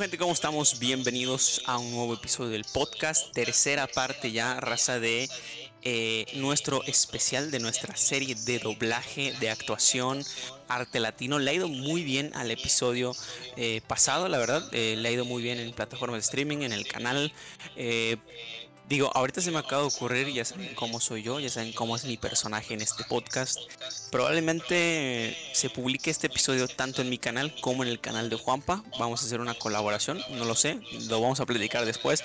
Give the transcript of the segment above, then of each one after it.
gente? ¿Cómo estamos? Bienvenidos a un nuevo episodio del podcast, tercera parte ya, raza de eh, nuestro especial de nuestra serie de doblaje, de actuación, arte latino. Le ha ido muy bien al episodio eh, pasado, la verdad. Eh, le ha ido muy bien en plataformas de streaming, en el canal. Digo, ahorita se me acaba de ocurrir, ya saben cómo soy yo, ya saben cómo es mi personaje en este podcast. Probablemente se publique este episodio tanto en mi canal como en el canal de Juanpa. Vamos a hacer una colaboración, no lo sé, lo vamos a platicar después.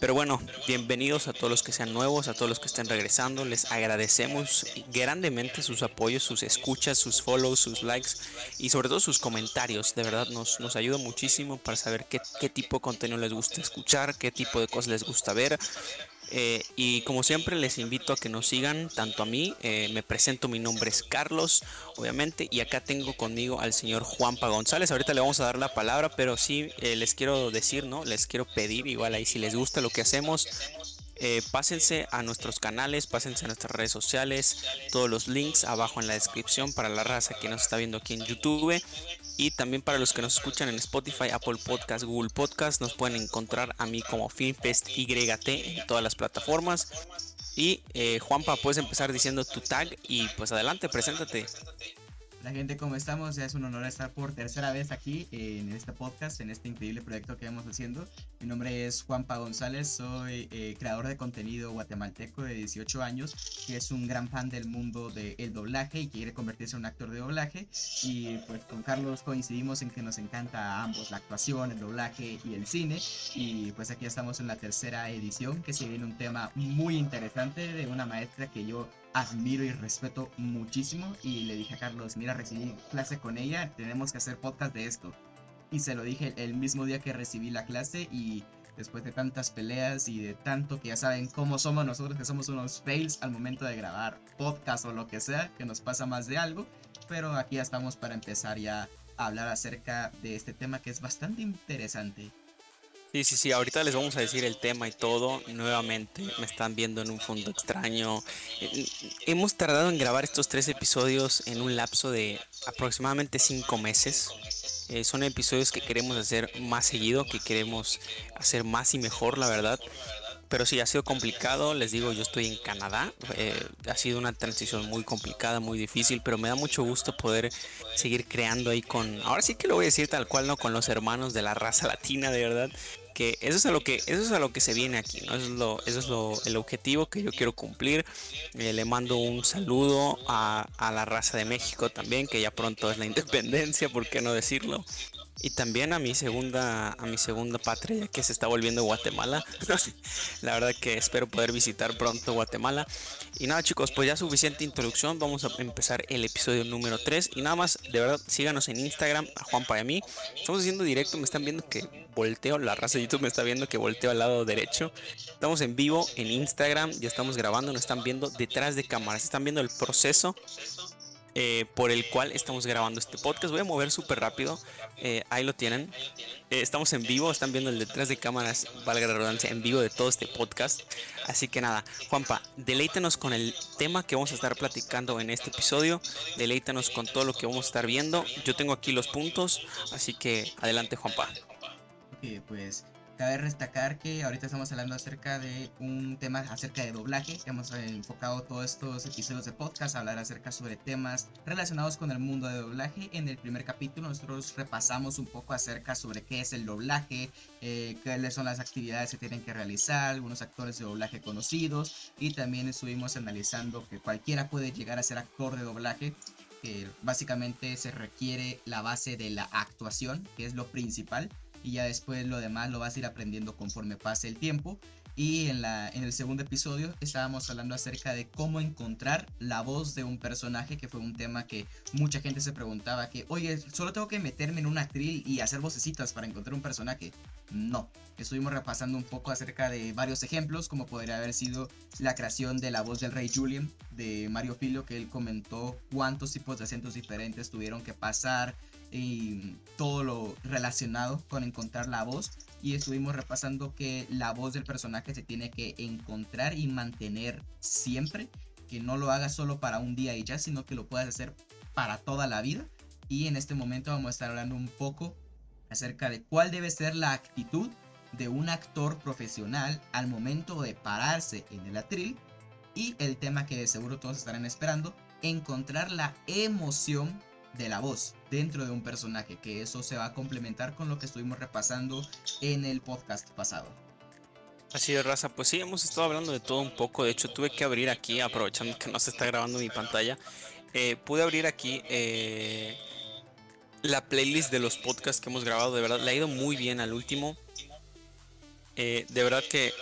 Pero bueno, bienvenidos a todos los que sean nuevos, a todos los que estén regresando. Les agradecemos grandemente sus apoyos, sus escuchas, sus follows, sus likes y sobre todo sus comentarios. De verdad nos, nos ayuda muchísimo para saber qué, qué tipo de contenido les gusta escuchar, qué tipo de cosas les gusta ver. Eh, y como siempre les invito a que nos sigan tanto a mí, eh, me presento, mi nombre es Carlos, obviamente, y acá tengo conmigo al señor Juanpa González. Ahorita le vamos a dar la palabra, pero sí eh, les quiero decir, ¿no? Les quiero pedir, igual ahí si les gusta lo que hacemos, pásense a nuestros canales, pásense a nuestras redes sociales, todos los links abajo en la descripción para la raza que nos está viendo aquí en YouTube. Y también para los que nos escuchan en Spotify, Apple Podcast, Google Podcast, nos pueden encontrar a mí como FilmFest YT en todas las plataformas. Y eh, Juanpa, puedes empezar diciendo tu tag y pues adelante, preséntate. La gente, ¿cómo estamos? Es un honor estar por tercera vez aquí en este podcast, en este increíble proyecto que vamos haciendo. Mi nombre es Juanpa González, soy eh, creador de contenido guatemalteco de 18 años, que es un gran fan del mundo del doblaje y quiere convertirse en un actor de doblaje. Y pues con Carlos coincidimos en que nos encanta a ambos la actuación, el doblaje y el cine. Y pues aquí estamos en la tercera edición, que se viene un tema muy interesante de una maestra que yo admiro y respeto muchísimo y le dije a Carlos, mira, recibí clase con ella, tenemos que hacer podcast de esto. Y se lo dije el mismo día que recibí la clase y después de tantas peleas y de tanto que ya saben cómo somos nosotros, que somos unos fails al momento de grabar podcast o lo que sea, que nos pasa más de algo, pero aquí estamos para empezar ya a hablar acerca de este tema que es bastante interesante. Sí, sí, sí, ahorita les vamos a decir el tema y todo. Nuevamente me están viendo en un fondo extraño. Eh, hemos tardado en grabar estos tres episodios en un lapso de aproximadamente cinco meses. Eh, son episodios que queremos hacer más seguido, que queremos hacer más y mejor, la verdad. Pero sí, ha sido complicado. Les digo, yo estoy en Canadá. Eh, ha sido una transición muy complicada, muy difícil, pero me da mucho gusto poder seguir creando ahí con... Ahora sí que lo voy a decir tal cual, ¿no? Con los hermanos de la raza latina, de verdad que eso es a lo que eso es a lo que se viene aquí eso es lo eso es lo el objetivo que yo quiero cumplir. Eh, le mando un saludo a, a, la raza de México también que ya pronto es la independencia por qué no decirlo y también a mi segunda a mi segunda patria que se está volviendo Guatemala. La verdad que espero poder visitar pronto Guatemala. Y nada chicos pues ya suficiente introducción. Vamos a empezar el episodio número 3 y nada más de verdad síganos en Instagram a Juanpa y a mí estamos haciendo directo me están viendo que volteo la raza de YouTube me está viendo que volteo al lado derecho. Estamos en vivo en Instagram ya estamos grabando nos están viendo detrás de cámaras están viendo el proceso eh, por el cual estamos grabando este podcast. Voy a mover súper rápido. Eh, ahí lo tienen. Eh, estamos en vivo, están viendo el detrás de cámaras, valga la redundancia, en vivo de todo este podcast. Así que nada, Juanpa, deleítanos con el tema que vamos a estar platicando en este episodio. Deleítanos con todo lo que vamos a estar viendo. Yo tengo aquí los puntos, así que adelante, Juanpa. Pues Cabe destacar que ahorita estamos hablando acerca de un tema acerca de doblaje. Hemos enfocado todos estos episodios de podcast a hablar acerca sobre temas relacionados con el mundo de doblaje. En el primer capítulo nosotros repasamos un poco acerca sobre qué es el doblaje, eh, cuáles son las actividades que tienen que realizar, algunos actores de doblaje conocidos y también estuvimos analizando que cualquiera puede llegar a ser actor de doblaje que básicamente se requiere la base de la actuación, que es lo principal, y ya después lo demás lo vas a ir aprendiendo conforme pase el tiempo. Y en, la, en el segundo episodio estábamos hablando acerca de cómo encontrar la voz de un personaje, que fue un tema que mucha gente se preguntaba que, oye, solo tengo que meterme en un actril y hacer vocecitas para encontrar un personaje. No, estuvimos repasando un poco acerca de varios ejemplos, como podría haber sido la creación de la voz del rey Julian de Mario Filio, que él comentó cuántos tipos de acentos diferentes tuvieron que pasar, y todo lo relacionado con encontrar la voz. Y estuvimos repasando que la voz del personaje se tiene que encontrar y mantener siempre, que no lo hagas solo para un día y ya, sino que lo puedas hacer para toda la vida. Y en este momento vamos a estar hablando un poco acerca de cuál debe ser la actitud de un actor profesional al momento de pararse en el atril. Y el tema que seguro todos estarán esperando, encontrar la emoción de la voz dentro de un personaje, que eso se va a complementar con lo que estuvimos repasando en el podcast pasado. Así de raza, pues sí, hemos estado hablando de todo un poco, de hecho tuve que abrir aquí, aprovechando que no se está grabando mi pantalla, eh, pude abrir aquí eh, la playlist de los podcasts que hemos grabado, de verdad, le ha ido muy bien al último, eh, de verdad que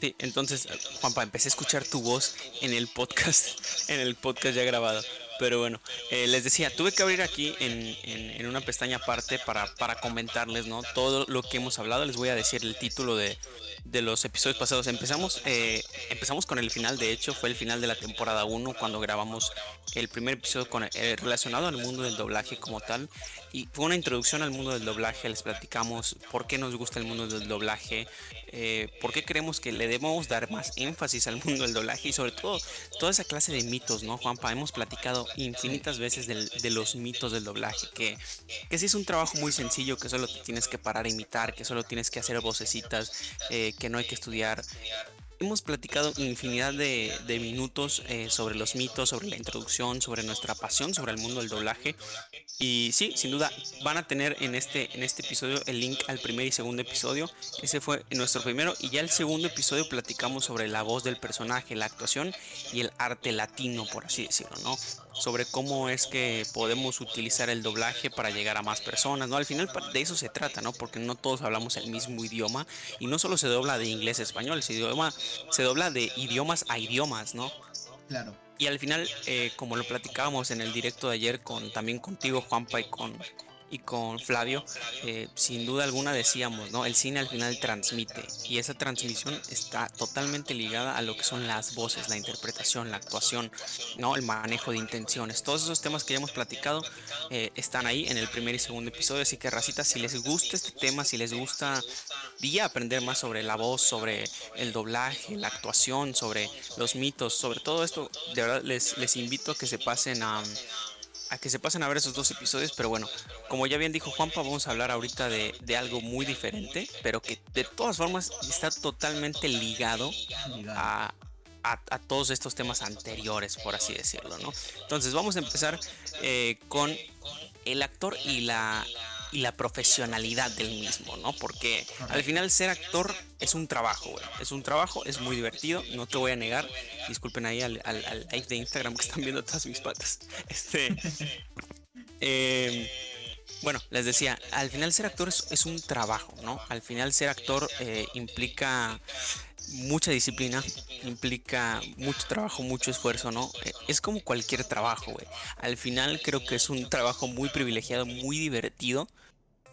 Sí, entonces, Juanpa, empecé a escuchar tu voz en el podcast, en el podcast ya grabado. Pero bueno, eh, les decía, tuve que abrir aquí en, en, una pestaña aparte para, para comentarles, ¿no? Todo lo que hemos hablado. Les voy a decir el título de, de los episodios pasados. Empezamos, eh, empezamos con el final, de hecho, fue el final de la temporada 1 cuando grabamos el primer episodio con, eh, relacionado al mundo del doblaje como tal. Y fue una introducción al mundo del doblaje, les platicamos por qué nos gusta el mundo del doblaje, eh, por qué creemos que le debemos dar más énfasis al mundo del doblaje y sobre todo toda esa clase de mitos, ¿no, Juanpa? Hemos platicado infinitas veces de los mitos del doblaje, que, que es un trabajo muy sencillo, que solo te tienes que parar a imitar, que solo tienes que hacer vocecitas, eh, que no hay que estudiar. Hemos platicado infinidad de, minutos eh, sobre los mitos, sobre la introducción, sobre nuestra pasión, sobre el mundo del doblaje. Y sí, sin duda, van a tener en este, en este episodio el link al primer y segundo episodio. Ese fue nuestro primero. Y ya el segundo episodio platicamos sobre la voz del personaje, la actuación y el arte latino, por así decirlo, ¿no? sobre cómo es que podemos utilizar el doblaje para llegar a más personas, ¿no? Al final de eso se trata, ¿no? Porque no todos hablamos el mismo idioma y no solo se dobla de inglés a español, se, idioma, se dobla de idiomas a idiomas, ¿no? Claro. Y al final, eh, como lo platicábamos en el directo de ayer con también contigo, Juanpa, y con y con Flavio, eh, sin duda alguna decíamos, ¿no? El cine al final transmite y esa transmisión está totalmente ligada a lo que son las voces, la interpretación, la actuación, ¿no? El manejo de intenciones. Todos esos temas que ya hemos platicado eh, están ahí en el primer y segundo episodio, así que racita, si les gusta este tema, si les gusta día aprender más sobre la voz, sobre el doblaje, la actuación, sobre los mitos, sobre todo esto, de verdad les, les invito a que se pasen a a que se pasen a ver esos dos episodios, pero bueno, como ya bien dijo Juanpa, vamos a hablar ahorita de, algo muy diferente, pero que de todas formas está totalmente ligado a, todos estos temas anteriores, por así decirlo, ¿no? Entonces vamos a empezar eh, con el actor y la, y la profesionalidad del mismo, ¿no? Porque al final ser actor es un trabajo, güey. Es un trabajo, es muy divertido, no te voy a negar. Disculpen ahí al, al, live de Instagram que están viendo todas mis patas. Este. Em, bueno, les decía, al final ser actor es, un trabajo, ¿no? Al final ser actor eh, implica mucha disciplina, implica mucho trabajo, mucho esfuerzo, ¿no? Eh, es como cualquier trabajo, güey. Al final creo que es un trabajo muy privilegiado, muy divertido.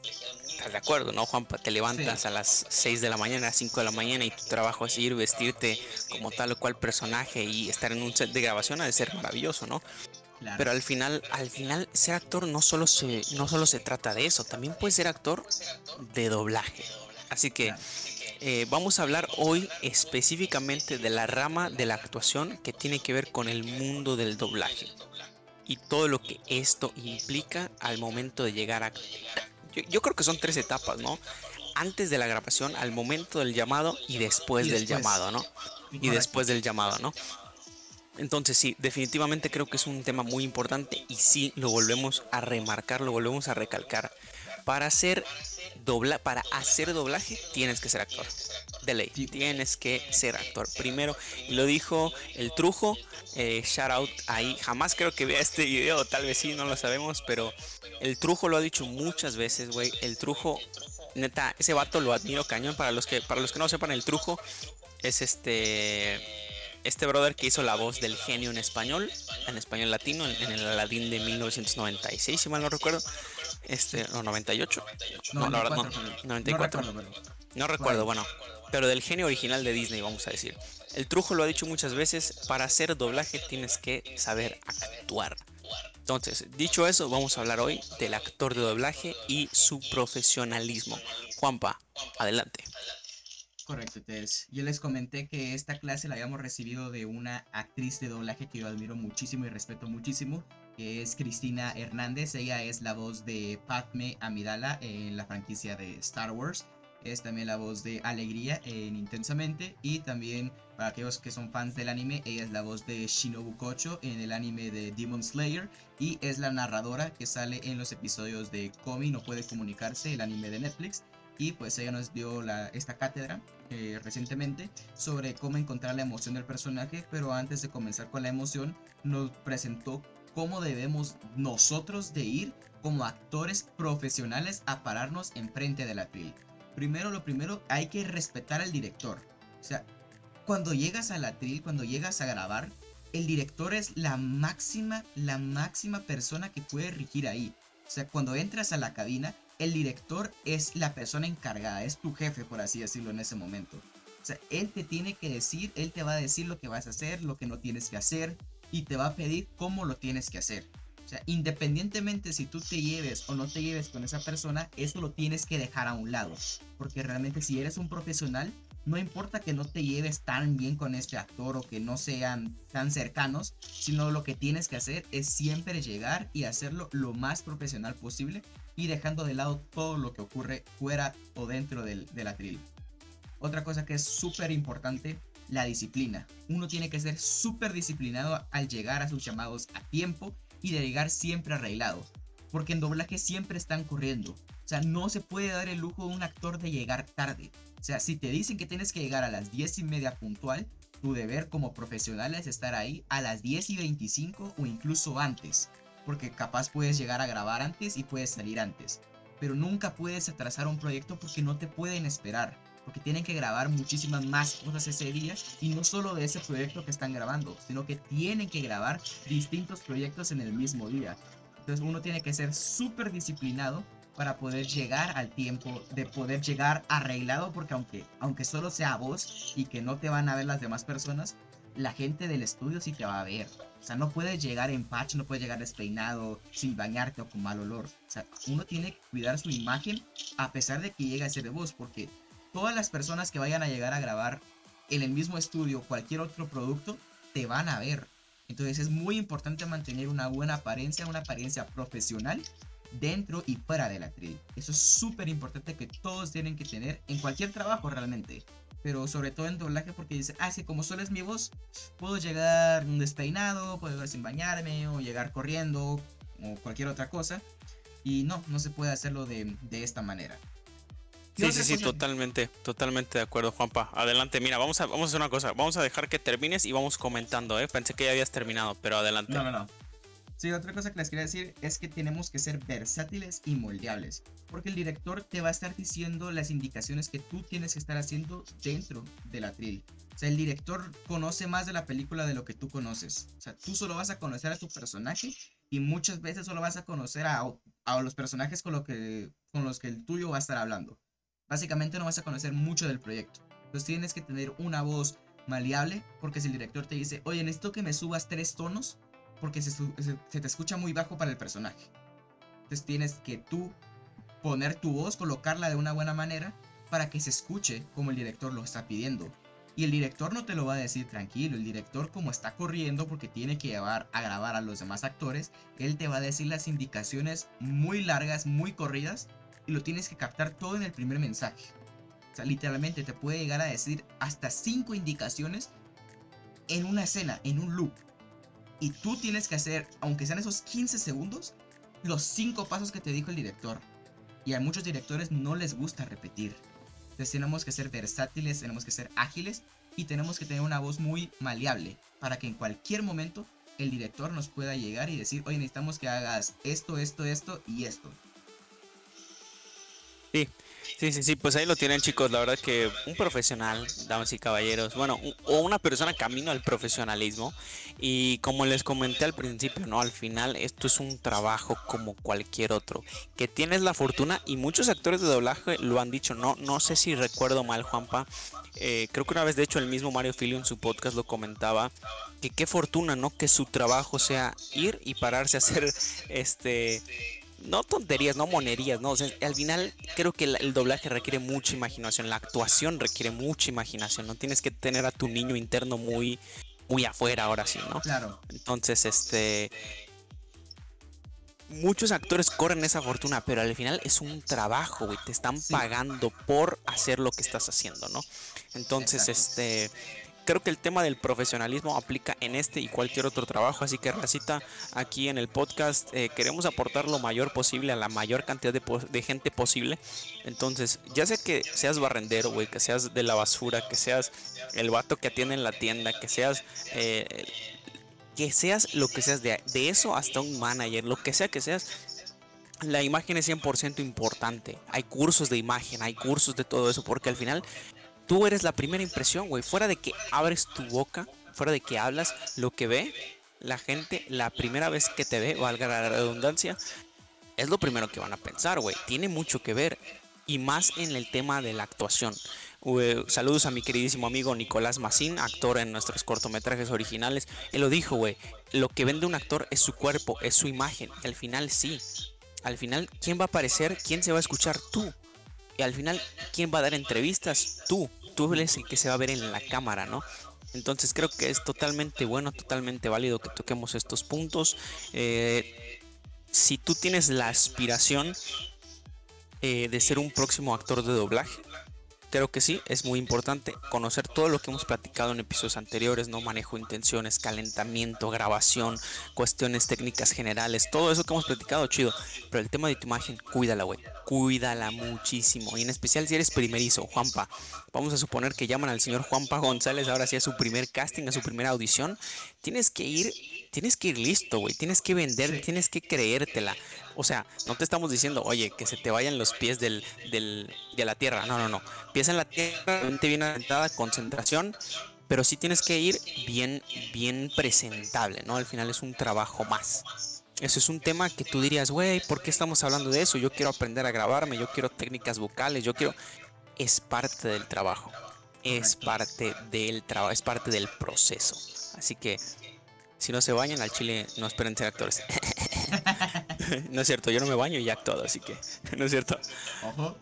¿Estás de acuerdo, no, Juanpa? Te levantas a las 6 de la mañana, a las 5 de la mañana y tu trabajo es ir, vestirte como tal o cual personaje y estar en un set de grabación ha de ser maravilloso, ¿no? Pero al final, al final, ser actor no solo se, no solo se trata de eso, también puedes ser actor de doblaje. Así que eh, vamos a hablar hoy específicamente de la rama de la actuación que tiene que ver con el mundo del doblaje y todo lo que esto implica al momento de llegar a... Yo, creo que son tres etapas, ¿no? Antes de la grabación, al momento del llamado y después, del llamado, ¿no? Y después del llamado, ¿no? Entonces sí, definitivamente creo que es un tema muy importante y sí lo volvemos a remarcar, lo volvemos a recalcar. Para hacer dobla, para hacer doblaje tienes que ser actor. De ley, tienes que ser actor. Primero, y lo dijo el Trujo, eh, shout out ahí. Jamás creo que vea este video, tal vez sí, no lo sabemos, pero el Trujo lo ha dicho muchas veces, güey. El Trujo, neta, ese vato lo admiro cañón. Para los que, para los que no sepan, el Trujo es este este brother que hizo la voz del genio en español, en español latino, en, el Aladdin de 1996, si mal no recuerdo. Este, o 98. No, la verdad, no. 94. No recuerdo, bueno. Pero del genio original de Disney, vamos a decir. El trujo lo ha dicho muchas veces, para hacer doblaje tienes que saber actuar. Entonces, dicho eso, vamos a hablar hoy del actor de doblaje y su profesionalismo. Juanpa, adelante. correcto, Tess. Yo les comenté que esta clase la habíamos recibido de una actriz de doblaje que yo admiro muchísimo y respeto muchísimo, que es Cristina Hernández. Ella es la voz de Padme Amidala en la franquicia de Star Wars. Es también la voz de Alegría en Intensamente. Y también, para aquellos que son fans del anime, ella es la voz de Shinobu Kocho en el anime de Demon Slayer. Y es la narradora que sale en los episodios de Komi No Puede Comunicarse, el anime de Netflix y pues ella nos dio esta cátedra eh, recientemente sobre cómo encontrar la emoción del personaje, pero antes de comenzar con la emoción nos presentó cómo debemos nosotros de ir como actores profesionales a pararnos enfrente de la atril. Primero lo primero hay que respetar al director. O sea, cuando llegas al atril, cuando llegas a grabar, el director es la máxima, la máxima persona que puede regir ahí. O sea, cuando entras a la cabina, el director es la persona encargada, es tu jefe, por así decirlo, en ese momento. O sea, él te tiene que decir, él te va a decir lo que vas a hacer, lo que no tienes que hacer, y te va a pedir cómo lo tienes que hacer. O sea, independientemente si tú te lleves o no te lleves con esa persona, eso lo tienes que dejar a un lado. Porque realmente si eres un profesional, no importa que no te lleves tan bien con este actor o que no sean tan cercanos, sino lo que tienes que hacer es siempre llegar y hacerlo lo más profesional posible y dejando de lado todo lo que ocurre fuera o dentro del, la atril. Otra cosa que es súper importante, la disciplina. Uno tiene que ser súper disciplinado al llegar a sus llamados a tiempo y de llegar siempre arreglado. Porque en doblaje siempre están corriendo. O sea, no se puede dar el lujo de un actor de llegar tarde. O sea, si te dicen que tienes que llegar a las 10 y media puntual, tu deber como profesional es estar ahí a las 10 y 25 o incluso antes porque capaz puedes llegar a grabar antes y puedes salir antes. Pero nunca puedes atrasar un proyecto porque no te pueden esperar, porque tienen que grabar muchísimas más cosas ese día y no solo de ese proyecto que están grabando, sino que tienen que grabar distintos proyectos en el mismo día. Entonces uno tiene que ser súper disciplinado para poder llegar al tiempo, de poder llegar arreglado, porque aunque, aunque solo sea vos y que no te van a ver las demás personas, la gente del estudio sí te va a ver. O sea, no puedes llegar en patch, no puedes llegar despeinado, sin bañarte o con mal olor. O sea, uno tiene que cuidar su imagen a pesar de que llegue a ser de voz, porque todas las personas que vayan a llegar a grabar en el mismo estudio cualquier otro producto, te van a ver. Entonces es muy importante mantener una buena apariencia, una apariencia profesional dentro y fuera de la actriz. Eso es súper importante que todos tienen que tener en cualquier trabajo realmente pero sobre todo en doblaje porque dice, ah, sí, como solo es mi voz, puedo llegar despeinado, puedo llegar sin bañarme o llegar corriendo o cualquier otra cosa. Y no, no se puede hacerlo de, esta manera. Sí, sí, sí, totalmente, totalmente de acuerdo, Juanpa. Adelante, mira, vamos a, vamos a hacer una cosa, vamos a dejar que termines y vamos comentando, ¿eh? Pensé que ya habías terminado, pero adelante. No, no, no. Sí, otra cosa que les quería decir es que tenemos que ser versátiles y moldeables, porque el director te va a estar diciendo las indicaciones que tú tienes que estar haciendo dentro de la tril. O sea, el director conoce más de la película de lo que tú conoces. O sea, tú solo vas a conocer a tu personaje y muchas veces solo vas a conocer a, a los personajes con, lo que, con los que el tuyo va a estar hablando. Básicamente no vas a conocer mucho del proyecto. Entonces tienes que tener una voz maleable, porque si el director te dice, oye, necesito que me subas tres tonos, porque se, te escucha muy bajo para el personaje. Entonces tienes que tú poner tu voz, colocarla de una buena manera para que se escuche como el director lo está pidiendo. Y el director no te lo va a decir tranquilo, el director como está corriendo porque tiene que llevar a grabar a los demás actores, él te va a decir las indicaciones muy largas, muy corridas y lo tienes que captar todo en el primer mensaje. O sea, literalmente te puede llegar a decir hasta 5 indicaciones en una escena, en un loop. Y tú tienes que hacer, aunque sean esos 15 segundos, los 5 pasos que te dijo el director. Y a muchos directores no les gusta repetir. Entonces tenemos que ser versátiles, tenemos que ser ágiles y tenemos que tener una voz muy maleable para que en cualquier momento el director nos pueda llegar y decir, oye, necesitamos que hagas esto, esto, esto y esto. Sí, Sí, sí, sí, pues ahí lo tienen chicos, la verdad que un profesional, damas y caballeros, bueno, o una persona camino al profesionalismo y como les comenté al principio, ¿no? Al final esto es un trabajo como cualquier otro, que tienes la fortuna y muchos actores de doblaje lo han dicho, no, no sé si recuerdo mal Juanpa, eh, creo que una vez de hecho el mismo Mario Filio en su podcast lo comentaba, que qué fortuna, ¿no? Que su trabajo sea ir y pararse a hacer este no tonterías, no monerías, no. O sea, al final creo que el, doblaje requiere mucha imaginación, la actuación requiere mucha imaginación, no tienes que tener a tu niño interno muy, muy afuera ahora sí, ¿no? Claro. Entonces, este, muchos actores corren esa fortuna, pero al final es un trabajo, güey. Te están pagando por hacer lo que estás haciendo, ¿no? Entonces, este. Creo que el tema del profesionalismo aplica en este y cualquier otro trabajo, así que Racita, aquí en el podcast eh, queremos aportar lo mayor posible a la mayor cantidad de, gente posible. Entonces, ya sea que seas barrendero, güey, que seas de la basura, que seas el vato que atiende en la tienda, que seas eh, que seas lo que seas, de, eso hasta un manager, lo que sea que seas, la imagen es 100% importante. Hay cursos de imagen, hay cursos de todo eso, porque al final tú eres la primera impresión, güey. Fuera de que abres tu boca, fuera de que hablas, lo que ve la gente, la primera vez que te ve, valga la redundancia, es lo primero que van a pensar, güey. Tiene mucho que ver. Y más en el tema de la actuación saludos a mi queridísimo amigo Nicolás Massín, actor en nuestros cortometrajes originales. Él lo dijo, güey. Lo que vende un actor es su cuerpo, es su imagen. al final sí. Al final, ¿quién va a aparecer? ¿Quién se va a escuchar? Tú. Y al final, ¿quién va a dar entrevistas? Tú. Tú eres el que se va a ver en la cámara, ¿no? Entonces creo que es totalmente bueno, totalmente válido que toquemos estos puntos. Eh, si tú tienes la aspiración eh, de ser un próximo actor de doblaje, Creo que sí, es muy importante conocer todo lo que hemos platicado en episodios anteriores, no manejo intenciones, calentamiento, grabación, cuestiones técnicas generales, todo eso que hemos platicado, chido. Pero el tema de tu imagen, cuídala, güey. Cuídala muchísimo. Y en especial si eres primerizo, Juanpa. Vamos a suponer que llaman al señor Juanpa González ahora sí a su primer casting, a su primera audición. Tienes que ir, tienes que ir listo, güey. Tienes que vender, tienes que creértela. O sea, no te estamos diciendo, oye, que se te vayan los pies del, del, de la tierra. No, no, no. Pies en la tierra, mente bien aventada, concentración. Pero sí tienes que ir bien, bien presentable, ¿no? Al final es un trabajo más. Eso es un tema que tú dirías, güey, ¿por qué estamos hablando de eso? Yo quiero aprender a grabarme, yo quiero técnicas vocales, yo quiero... Es parte del trabajo. Es parte del trabajo, es parte del proceso. Así que si no se bañan al chile, no esperen ser actores. no es cierto, yo no me baño y ya actuado, así que no es cierto. Ojo.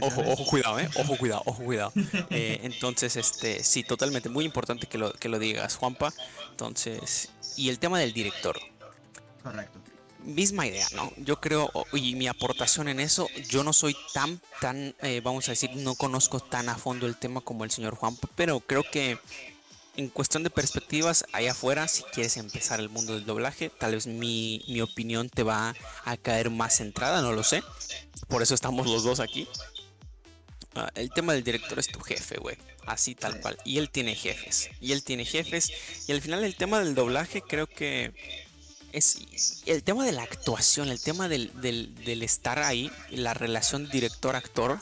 Ojo, ojo, cuidado, eh. Ojo, cuidado, ojo, cuidado. Eh, entonces, este, sí, totalmente, muy importante que lo, que lo digas, Juanpa. Entonces, y el tema del director. Correcto. Misma idea, ¿no? Yo creo, y mi aportación en eso, yo no soy tan, tan, eh, vamos a decir, no conozco tan a fondo el tema como el señor Juanpa, pero creo que en cuestión de perspectivas, allá afuera, si quieres empezar el mundo del doblaje, tal vez mi, opinión te va a caer más centrada, no lo sé. Por eso estamos los dos aquí. Ah, el tema del director es tu jefe, güey. Así tal cual. Y él tiene jefes. Y él tiene jefes. Y al final el tema del doblaje creo que es el tema de la actuación, el tema del, del estar ahí, la relación director-actor.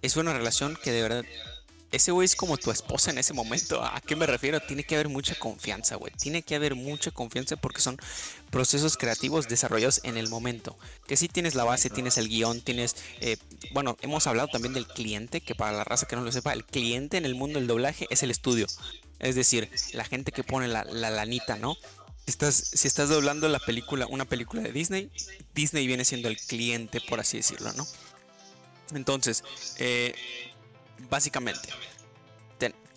Es una relación que de verdad ese güey es como tu esposa en ese momento. ¿A qué me refiero? Tiene que haber mucha confianza, güey. Tiene que haber mucha confianza porque son procesos creativos desarrollados en el momento. Que si tienes la base, tienes el guion, tienes... Eh, bueno, hemos hablado también del cliente, que para la raza que no lo sepa, el cliente en el mundo del doblaje es el estudio. Es decir, la gente que pone la, lanita, ¿no? Estás, si estás doblando la película, una película de Disney, Disney viene siendo el cliente, por así decirlo, ¿no? Entonces, eh, básicamente,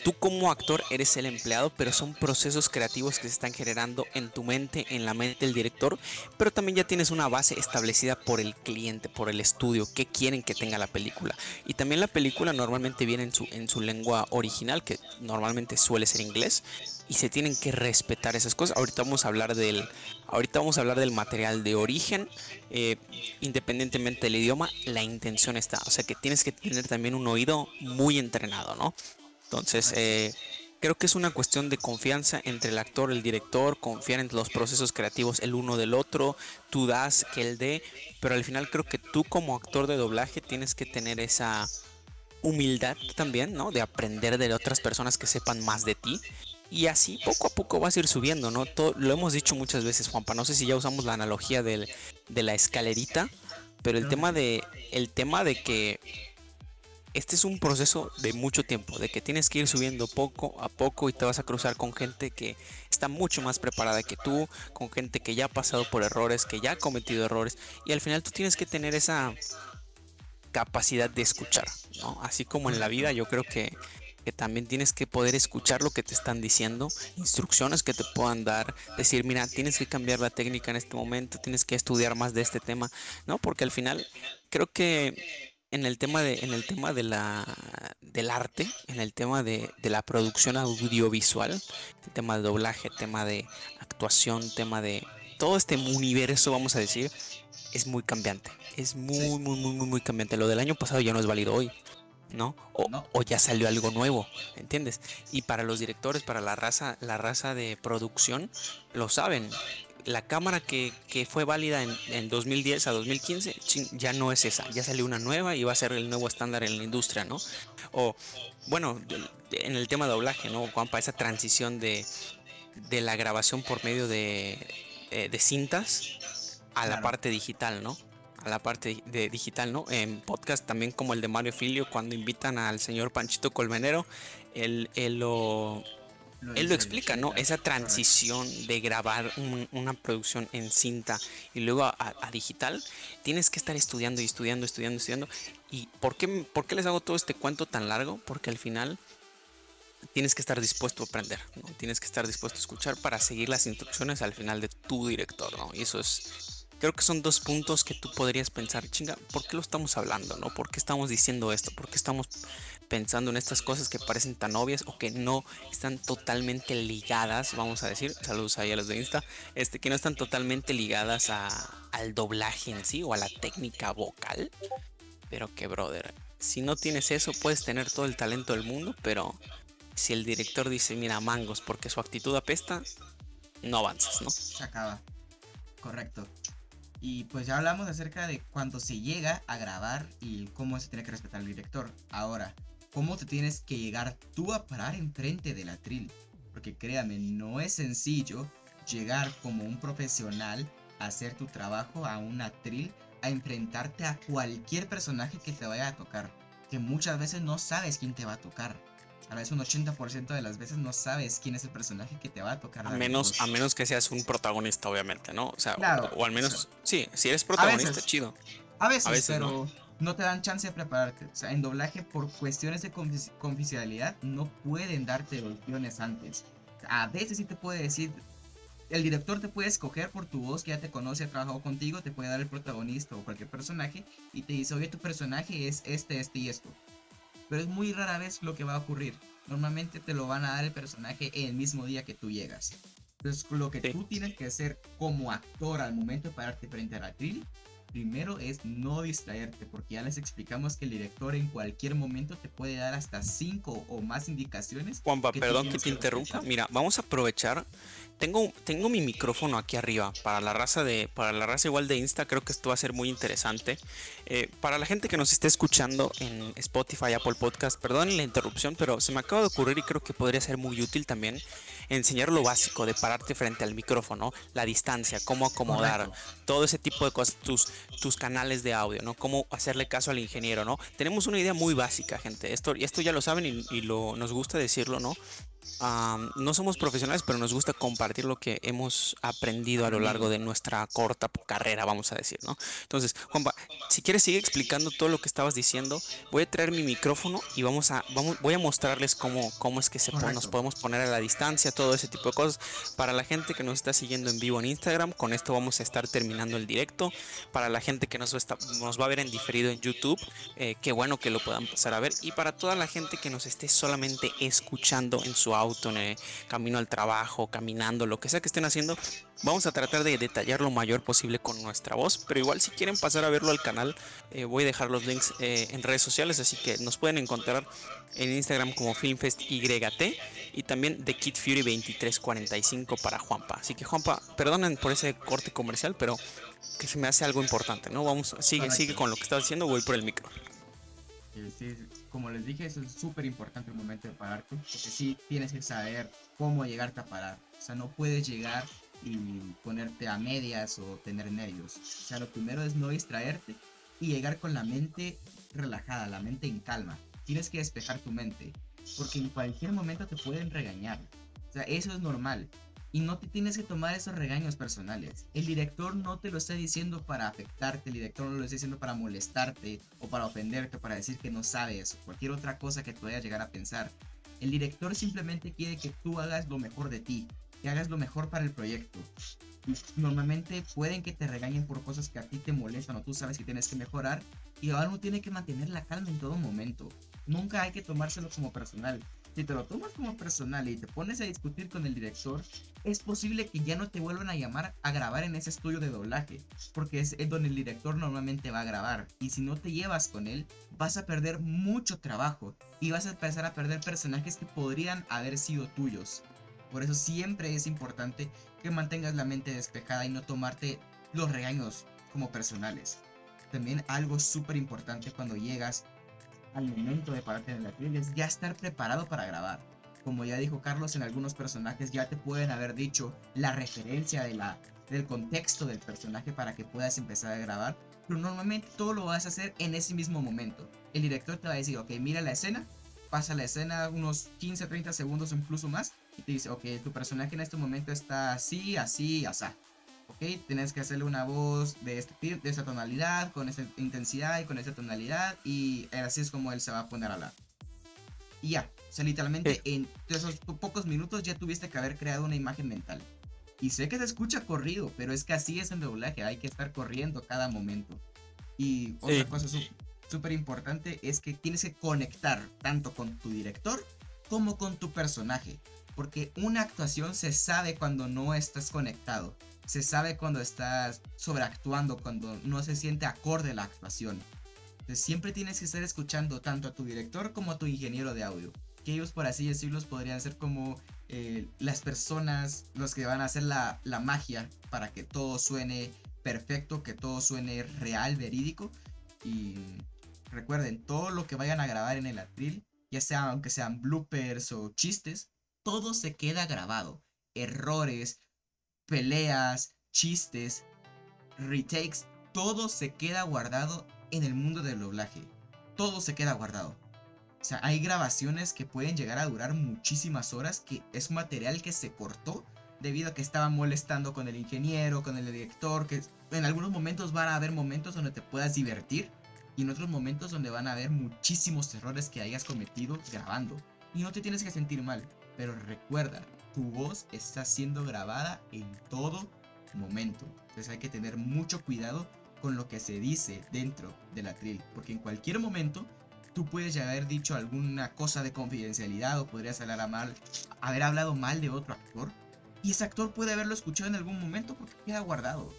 tú como actor eres el empleado, pero son procesos creativos que se están generando en tu mente, en la mente del director, pero también ya tienes una base establecida por el cliente, por el estudio, qué quieren que tenga la película. Y también la película normalmente viene en su, en su lengua original, que normalmente suele ser inglés, y se tienen que respetar esas cosas. Ahorita vamos a hablar del, ahorita vamos a hablar del material de origen, eh, independientemente del idioma, la intención está. O sea que tienes que tener también un oído muy entrenado, ¿no? Entonces, eh, creo que es una cuestión de confianza entre el actor, el director, confiar en los procesos creativos el uno del otro, tú das, que él dé, pero al final creo que tú como actor de doblaje tienes que tener esa humildad también, ¿no? De aprender de otras personas que sepan más de ti. Y así poco a poco vas a ir subiendo, ¿no? Todo, lo hemos dicho muchas veces, Juanpa. No sé si ya usamos la analogía de la escalerita, pero el tema de, el tema de que este es un proceso de mucho tiempo, de que tienes que ir subiendo poco a poco y te vas a cruzar con gente que está mucho más preparada que tú, con gente que ya ha pasado por errores, que ya ha cometido errores y al final tú tienes que tener esa capacidad de escuchar, ¿no? Así como en la vida yo creo que, que también tienes que poder escuchar lo que te están diciendo, instrucciones que te puedan dar, decir, mira, tienes que cambiar la técnica en este momento, tienes que estudiar más de este tema, ¿no? Porque al final creo que en el tema de en el tema de la del arte en el tema de, de, la producción audiovisual el tema de doblaje tema de actuación tema de todo este universo vamos a decir es muy cambiante. Es muy muy muy muy muy cambiante. Lo del año pasado ya no es válido hoy ¿no? O, No. o ya salió algo nuevo, ¿entiendes? Y para los directores, para la raza, la raza de producción, lo saben. La cámara que, que fue válida en, en 2010 a 2015 chin, ya no es esa, ya salió una nueva y va a ser el nuevo estándar en la industria, ¿no? O, bueno, en el tema de doblaje, ¿no? Juanpa, esa transición de, de la grabación por medio de, eh, de cintas a la Claro. parte digital, ¿no? A la parte de digital, ¿no? En podcast también como el de Mario Filio, cuando invitan al señor Panchito Colmenero, él, él lo, él lo explica, ¿no? Esa transición de grabar un- una producción en cinta y luego a digital, tienes que estar estudiando y estudiando, estudiando, estudiando. ¿Y por qué, por qué les hago todo este cuento tan largo? Porque al final tienes que estar dispuesto a aprender, ¿no? Tienes que estar dispuesto a escuchar para seguir las instrucciones al final de tu director, ¿no? Y eso es, creo que son dos puntos que tú podrías pensar, chinga, ¿por qué lo estamos hablando, no? ¿Por qué estamos diciendo esto? ¿Por qué estamos pensando en estas cosas que parecen tan obvias o que no están totalmente ligadas, vamos a decir, saludos ahí a los de Insta, este, que no están totalmente ligadas a, al doblaje en sí o a la técnica vocal? Pero que, brother, si no tienes eso, puedes tener todo el talento del mundo, pero si el director dice, mira, mangos, porque su actitud apesta, no avanzas, ¿no? se acaba. Correcto. Y pues ya hablamos acerca de cuando se llega a grabar y cómo se tiene que respetar al director. Ahora, ¿cómo te tienes que llegar tú a parar enfrente del atril? Porque créame, no es sencillo llegar como un profesional a hacer tu trabajo a un atril, a enfrentarte a cualquier personaje que te vaya a tocar. Que muchas veces no sabes quién te va a tocar. A veces un 80% de las veces no sabes quién es el personaje que te va a tocar. A menos, voz. a menos que seas un protagonista, obviamente, ¿no? O sea, o- Claro, o, al o menos, sí, si eres protagonista, veces. chido. A veces, A veces, pero ¿no? te dan chance de prepararte. O sea, en doblaje, por cuestiones de confi- confidencialidad, no pueden darte los guiones antes. A veces sí te puede decir. El director te puede escoger por tu voz que ya te conoce, ha trabajado contigo, te puede dar el protagonista o cualquier personaje y te dice, oye, tu personaje es este, este y esto. Pero es muy rara vez lo que va a ocurrir. Normalmente te lo van a dar el personaje el mismo día que tú llegas. Entonces, lo que Sí. tú tienes que hacer como actor al momento de pararte frente al atril Primero es no distraerte, porque ya les explicamos que el director en cualquier momento te puede dar hasta 5 o más indicaciones. Juanpa, que perdón que te interrumpa. Mira, vamos a aprovechar. Tengo, tengo mi micrófono aquí arriba para la raza de, para la raza igual de Insta. Creo que esto va a ser muy interesante. Eh, para la gente que nos esté escuchando en Spotify, Apple Podcast, perdón la interrupción, pero se me acaba de ocurrir y creo que podría ser muy útil también enseñar lo básico de pararte frente al micrófono, la distancia, cómo acomodar, Correcto. todo ese tipo de cosas, tus, tus canales de audio, ¿no? Cómo hacerle caso al ingeniero, ¿no? Tenemos una idea muy básica, gente. Esto, esto ya lo saben y, y lo, nos gusta decirlo, ¿no? Am, no somos profesionales, pero nos gusta compartir lo que hemos aprendido a lo largo de nuestra corta carrera, vamos a decir, ¿no? Entonces, Juanpa, si quieres sigue explicando todo lo que estabas diciendo, voy a traer mi micrófono y vamos a, vamos, voy a mostrarles cómo, cómo es que se nos podemos poner a la distancia, todo ese tipo de cosas. Para la gente que nos está siguiendo en vivo en Instagram, con esto vamos a estar terminando el directo. Para la gente que nos, está- nos va a ver en diferido en YouTube, eh, qué bueno que lo puedan pasar a ver. Y para toda la gente que nos esté solamente escuchando en su auto, en el camino al trabajo, caminando, lo que sea que estén haciendo, vamos a tratar de detallar lo mayor posible con nuestra voz. Pero igual si quieren pasar a verlo al canal, eh, voy a dejar los links eh, en redes sociales, así que nos pueden encontrar en Instagram como FilmFestYT y también The Kid Fury 2345 para Juanpa. Así que Juanpa, perdonen por ese corte comercial, pero que se me hace algo importante, ¿no? Vamos, sigue, sigue con lo que estás diciendo, voy por el micro. Eh, sí, como les dije, es súper importante el momento de pararte, porque sí tienes que saber cómo llegarte a parar. O sea, no puedes llegar y ponerte a medias o tener nervios. O sea, lo primero es no distraerte y llegar con la mente relajada, la mente en calma. tienes que despejar tu mente, porque en cualquier momento te pueden regañar. O sea, eso es normal. Y no te tienes que tomar esos regaños personales. El director no te lo está diciendo para afectarte, el director no lo está diciendo para molestarte o para ofenderte, para decir que no sabes, o cualquier otra cosa que puedas llegar a pensar. El director simplemente quiere que tú hagas lo mejor de ti, que hagas lo mejor para el proyecto. Normalmente pueden que te regañen por cosas que a ti te molestan o tú sabes que tienes que mejorar. Y uno tiene que mantener la calma en todo momento. Nunca hay que tomárselo como personal. Si te lo tomas como personal y te pones a discutir con el director, es posible que ya no te vuelvan a llamar a grabar en ese estudio de doblaje, porque es, donde el director normalmente va a grabar. Y si no te llevas con él, vas a perder mucho trabajo y vas a empezar a perder personajes que podrían haber sido tuyos. Por eso siempre es importante que mantengas la mente despejada y no tomarte los regaños como personales. También algo súper importante cuando llegas al momento de pararte en la tele es ya estar preparado para grabar. Como ya dijo Carlos, en algunos personajes ya te pueden haber dicho la referencia de la, del contexto del personaje para que puedas empezar a grabar. Pero normalmente todo lo vas a hacer en ese mismo momento. El director te va a decir, ok, mira la escena, pasa la escena unos 15, 30 segundos o incluso más y te dice, ok, tu personaje en este momento está así, así, así ok, tienes que hacerle una voz de este de esa tonalidad, con esa intensidad y con esa tonalidad, y así es como él se va a poner a hablar. Y ya, o sea, literalmente en esos pocos minutos ya tuviste que haber creado una imagen mental. Y sé que se escucha corrido, pero es que así es en doblaje, hay que estar corriendo cada momento. Y otra cosa súper importante es que tienes que conectar tanto con tu director como con tu personaje. Porque una actuación se sabe cuando no estás conectado se sabe cuando estás sobreactuando, cuando no se siente acorde la actuación. Entonces siempre tienes que estar escuchando tanto a tu director como a tu ingeniero de audio. Que ellos, por así decirlo, podrían ser como eh, las personas, los que van a hacer la, la magia para que todo suene perfecto, que todo suene real, verídico. Y recuerden, todo lo que vayan a grabar en el atril, ya sea aunque sean bloopers o chistes, todo se queda grabado. Errores, peleas, chistes, retakes, todo se queda guardado en el mundo del doblaje. Todo se queda guardado. O sea, hay grabaciones que pueden llegar a durar muchísimas horas, que es material que se cortó debido a que estaban molestando con el ingeniero, con el director, que en algunos momentos van a haber momentos donde te puedas divertir y en otros momentos donde van a haber muchísimos errores que hayas cometido grabando. Y no te tienes que sentir mal, pero recuerda, tu voz está siendo grabada en todo momento. Entonces hay que tener mucho cuidado con lo que se dice dentro del atril, porque en cualquier momento tú puedes ya haber dicho alguna cosa de confidencialidad o podrías hablar a mal, haber hablado mal de otro actor y ese actor puede haberlo escuchado en algún momento porque queda guardado.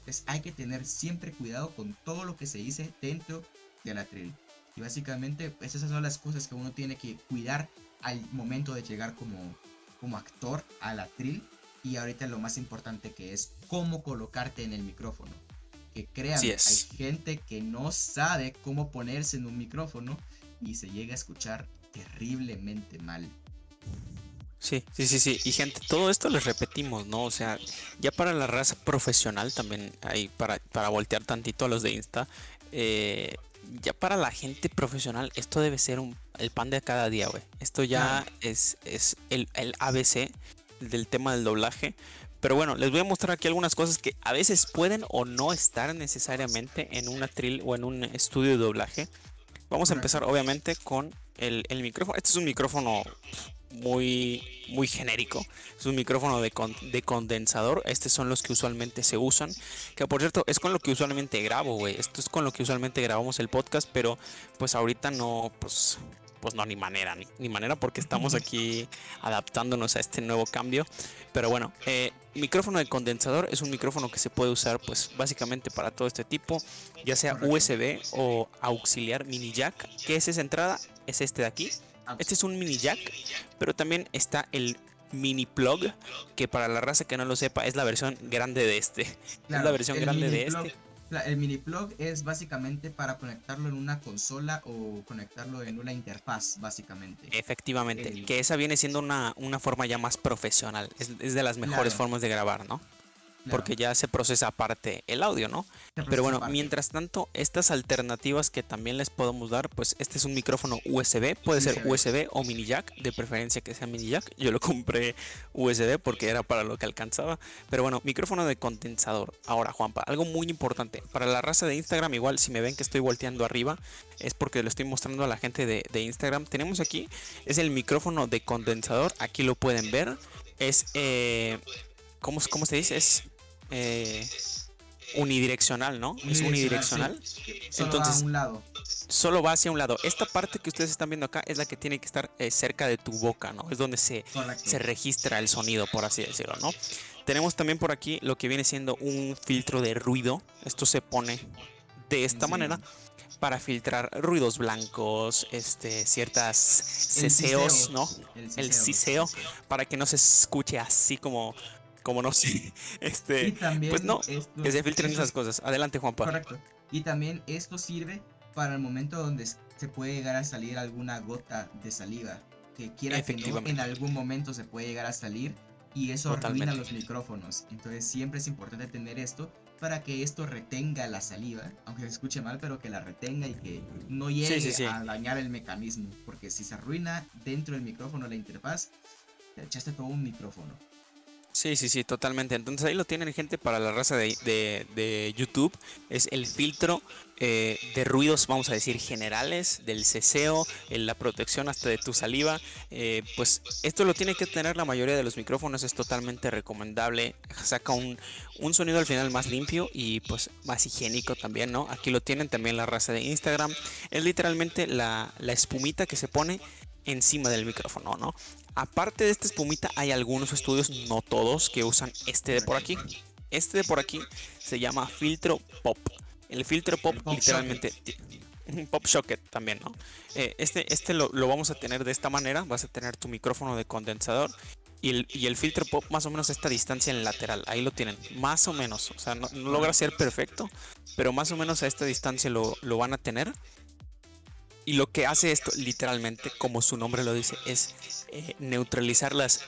Entonces hay que tener siempre cuidado con todo lo que se dice dentro del atril. Y básicamente pues, esas son las cosas que uno tiene que cuidar al momento de llegar como como actor al atril y ahorita lo más importante que es cómo colocarte en el micrófono. Que crean, hay gente que no sabe cómo ponerse en un micrófono y se llega a escuchar terriblemente mal. Sí, sí, sí, sí. Y gente, todo esto les repetimos, ¿no? O sea, ya para la raza profesional también, ahí para, para voltear tantito a los de Insta, eh, ya para la gente profesional, esto debe ser un, el pan de cada día, güey. Esto ya es, es el, el, ABC del tema del doblaje. Pero bueno, les voy a mostrar aquí algunas cosas que a veces pueden o no estar necesariamente en una trill o en un estudio de doblaje. Vamos a empezar obviamente con el, el micrófono. Este es un micrófono muy, muy genérico. Es un micrófono de, de, condensador. Estos son los que usualmente se usan. Que por cierto, es con lo que usualmente grabo, güey. Esto es con lo que usualmente grabamos el podcast. Pero pues ahorita no, pues, pues no, ni manera, ni, manera porque estamos aquí adaptándonos a este nuevo cambio. Pero bueno, eh, micrófono de condensador es un micrófono que se puede usar pues básicamente para todo este tipo. Ya sea USB o auxiliar mini jack. ¿Qué es esa entrada? Es este de aquí este es un mini jack, pero también está el mini plug, que para la raza que no lo sepa es la versión grande de este. es la versión grande de este. El mini plug es básicamente para conectarlo en una consola o conectarlo en una interfaz, básicamente. Efectivamente, que esa viene siendo una, una, forma ya más profesional. Es, de las mejores formas de grabar, ¿no? Porque ya se procesa aparte el audio, ¿no? Pero bueno, mientras tanto, estas alternativas que también les podemos dar, pues este es un micrófono USB, puede ser USB o mini jack, de preferencia que sea mini jack. Yo lo compré USB porque era para lo que alcanzaba. Pero bueno, micrófono de condensador. Ahora, Juanpa, algo muy importante. Para la raza de Instagram, igual si me ven que estoy volteando arriba, es porque lo estoy mostrando a la gente de, Instagram. Tenemos aquí, es el micrófono de condensador. Aquí lo pueden ver. Es, eh, ¿cómo, ¿cómo se dice? Es eh, unidireccional, ¿no? es unidireccional. Solo va a un lado. Solo va hacia un lado. Esta parte que ustedes están viendo acá es la que tiene que estar eh, cerca de tu boca, ¿no? Es donde se, se registra el sonido, por así decirlo, ¿no? Tenemos también por aquí lo que viene siendo un filtro de ruido. Esto se pone de esta manera para filtrar ruidos blancos, este, ciertas ceseos, ¿no? El ciceo, para que no se escuche así como como no sé, este, pues no, que se filtren esas cosas. Adelante, Juanpa. Correcto. Y también esto sirve para el momento donde se puede llegar a salir alguna gota de saliva, que quiera que no, en algún momento se puede llegar a salir y eso arruina los micrófonos. Entonces siempre es importante tener esto para que esto retenga la saliva, aunque se escuche mal, pero que la retenga y que no llegue a dañar el mecanismo, porque si se arruina dentro del micrófono la interfaz, te echaste todo un micrófono. Sí, sí, sí, totalmente. Entonces ahí lo tienen gente para la raza de, YouTube. Es el filtro eh, de ruidos, vamos a decir, generales, del ceseo, en la protección hasta de tu saliva. Eh, pues esto lo tiene que tener la mayoría de los micrófonos, es totalmente recomendable. Saca un, sonido al final más limpio y pues más higiénico también, ¿no? Aquí lo tienen también la raza de Instagram. Es literalmente la, la espumita que se pone encima del micrófono, ¿no? Aparte de esta espumita, hay algunos estudios, no todos, que usan este de por aquí. Este de por aquí se llama filtro pop. El filtro pop, literalmente. Pop socket también, ¿no? Eh, este este lo, vamos a tener de esta manera. Vas a tener tu micrófono de condensador. Y el, y el, filtro pop más o menos a esta distancia en lateral. Ahí lo tienen. Más o menos. O sea, no, logra ser perfecto. Pero más o menos a esta distancia lo, lo van a tener. Y lo que hace esto, literalmente, como su nombre lo dice, es eh, neutralizar las,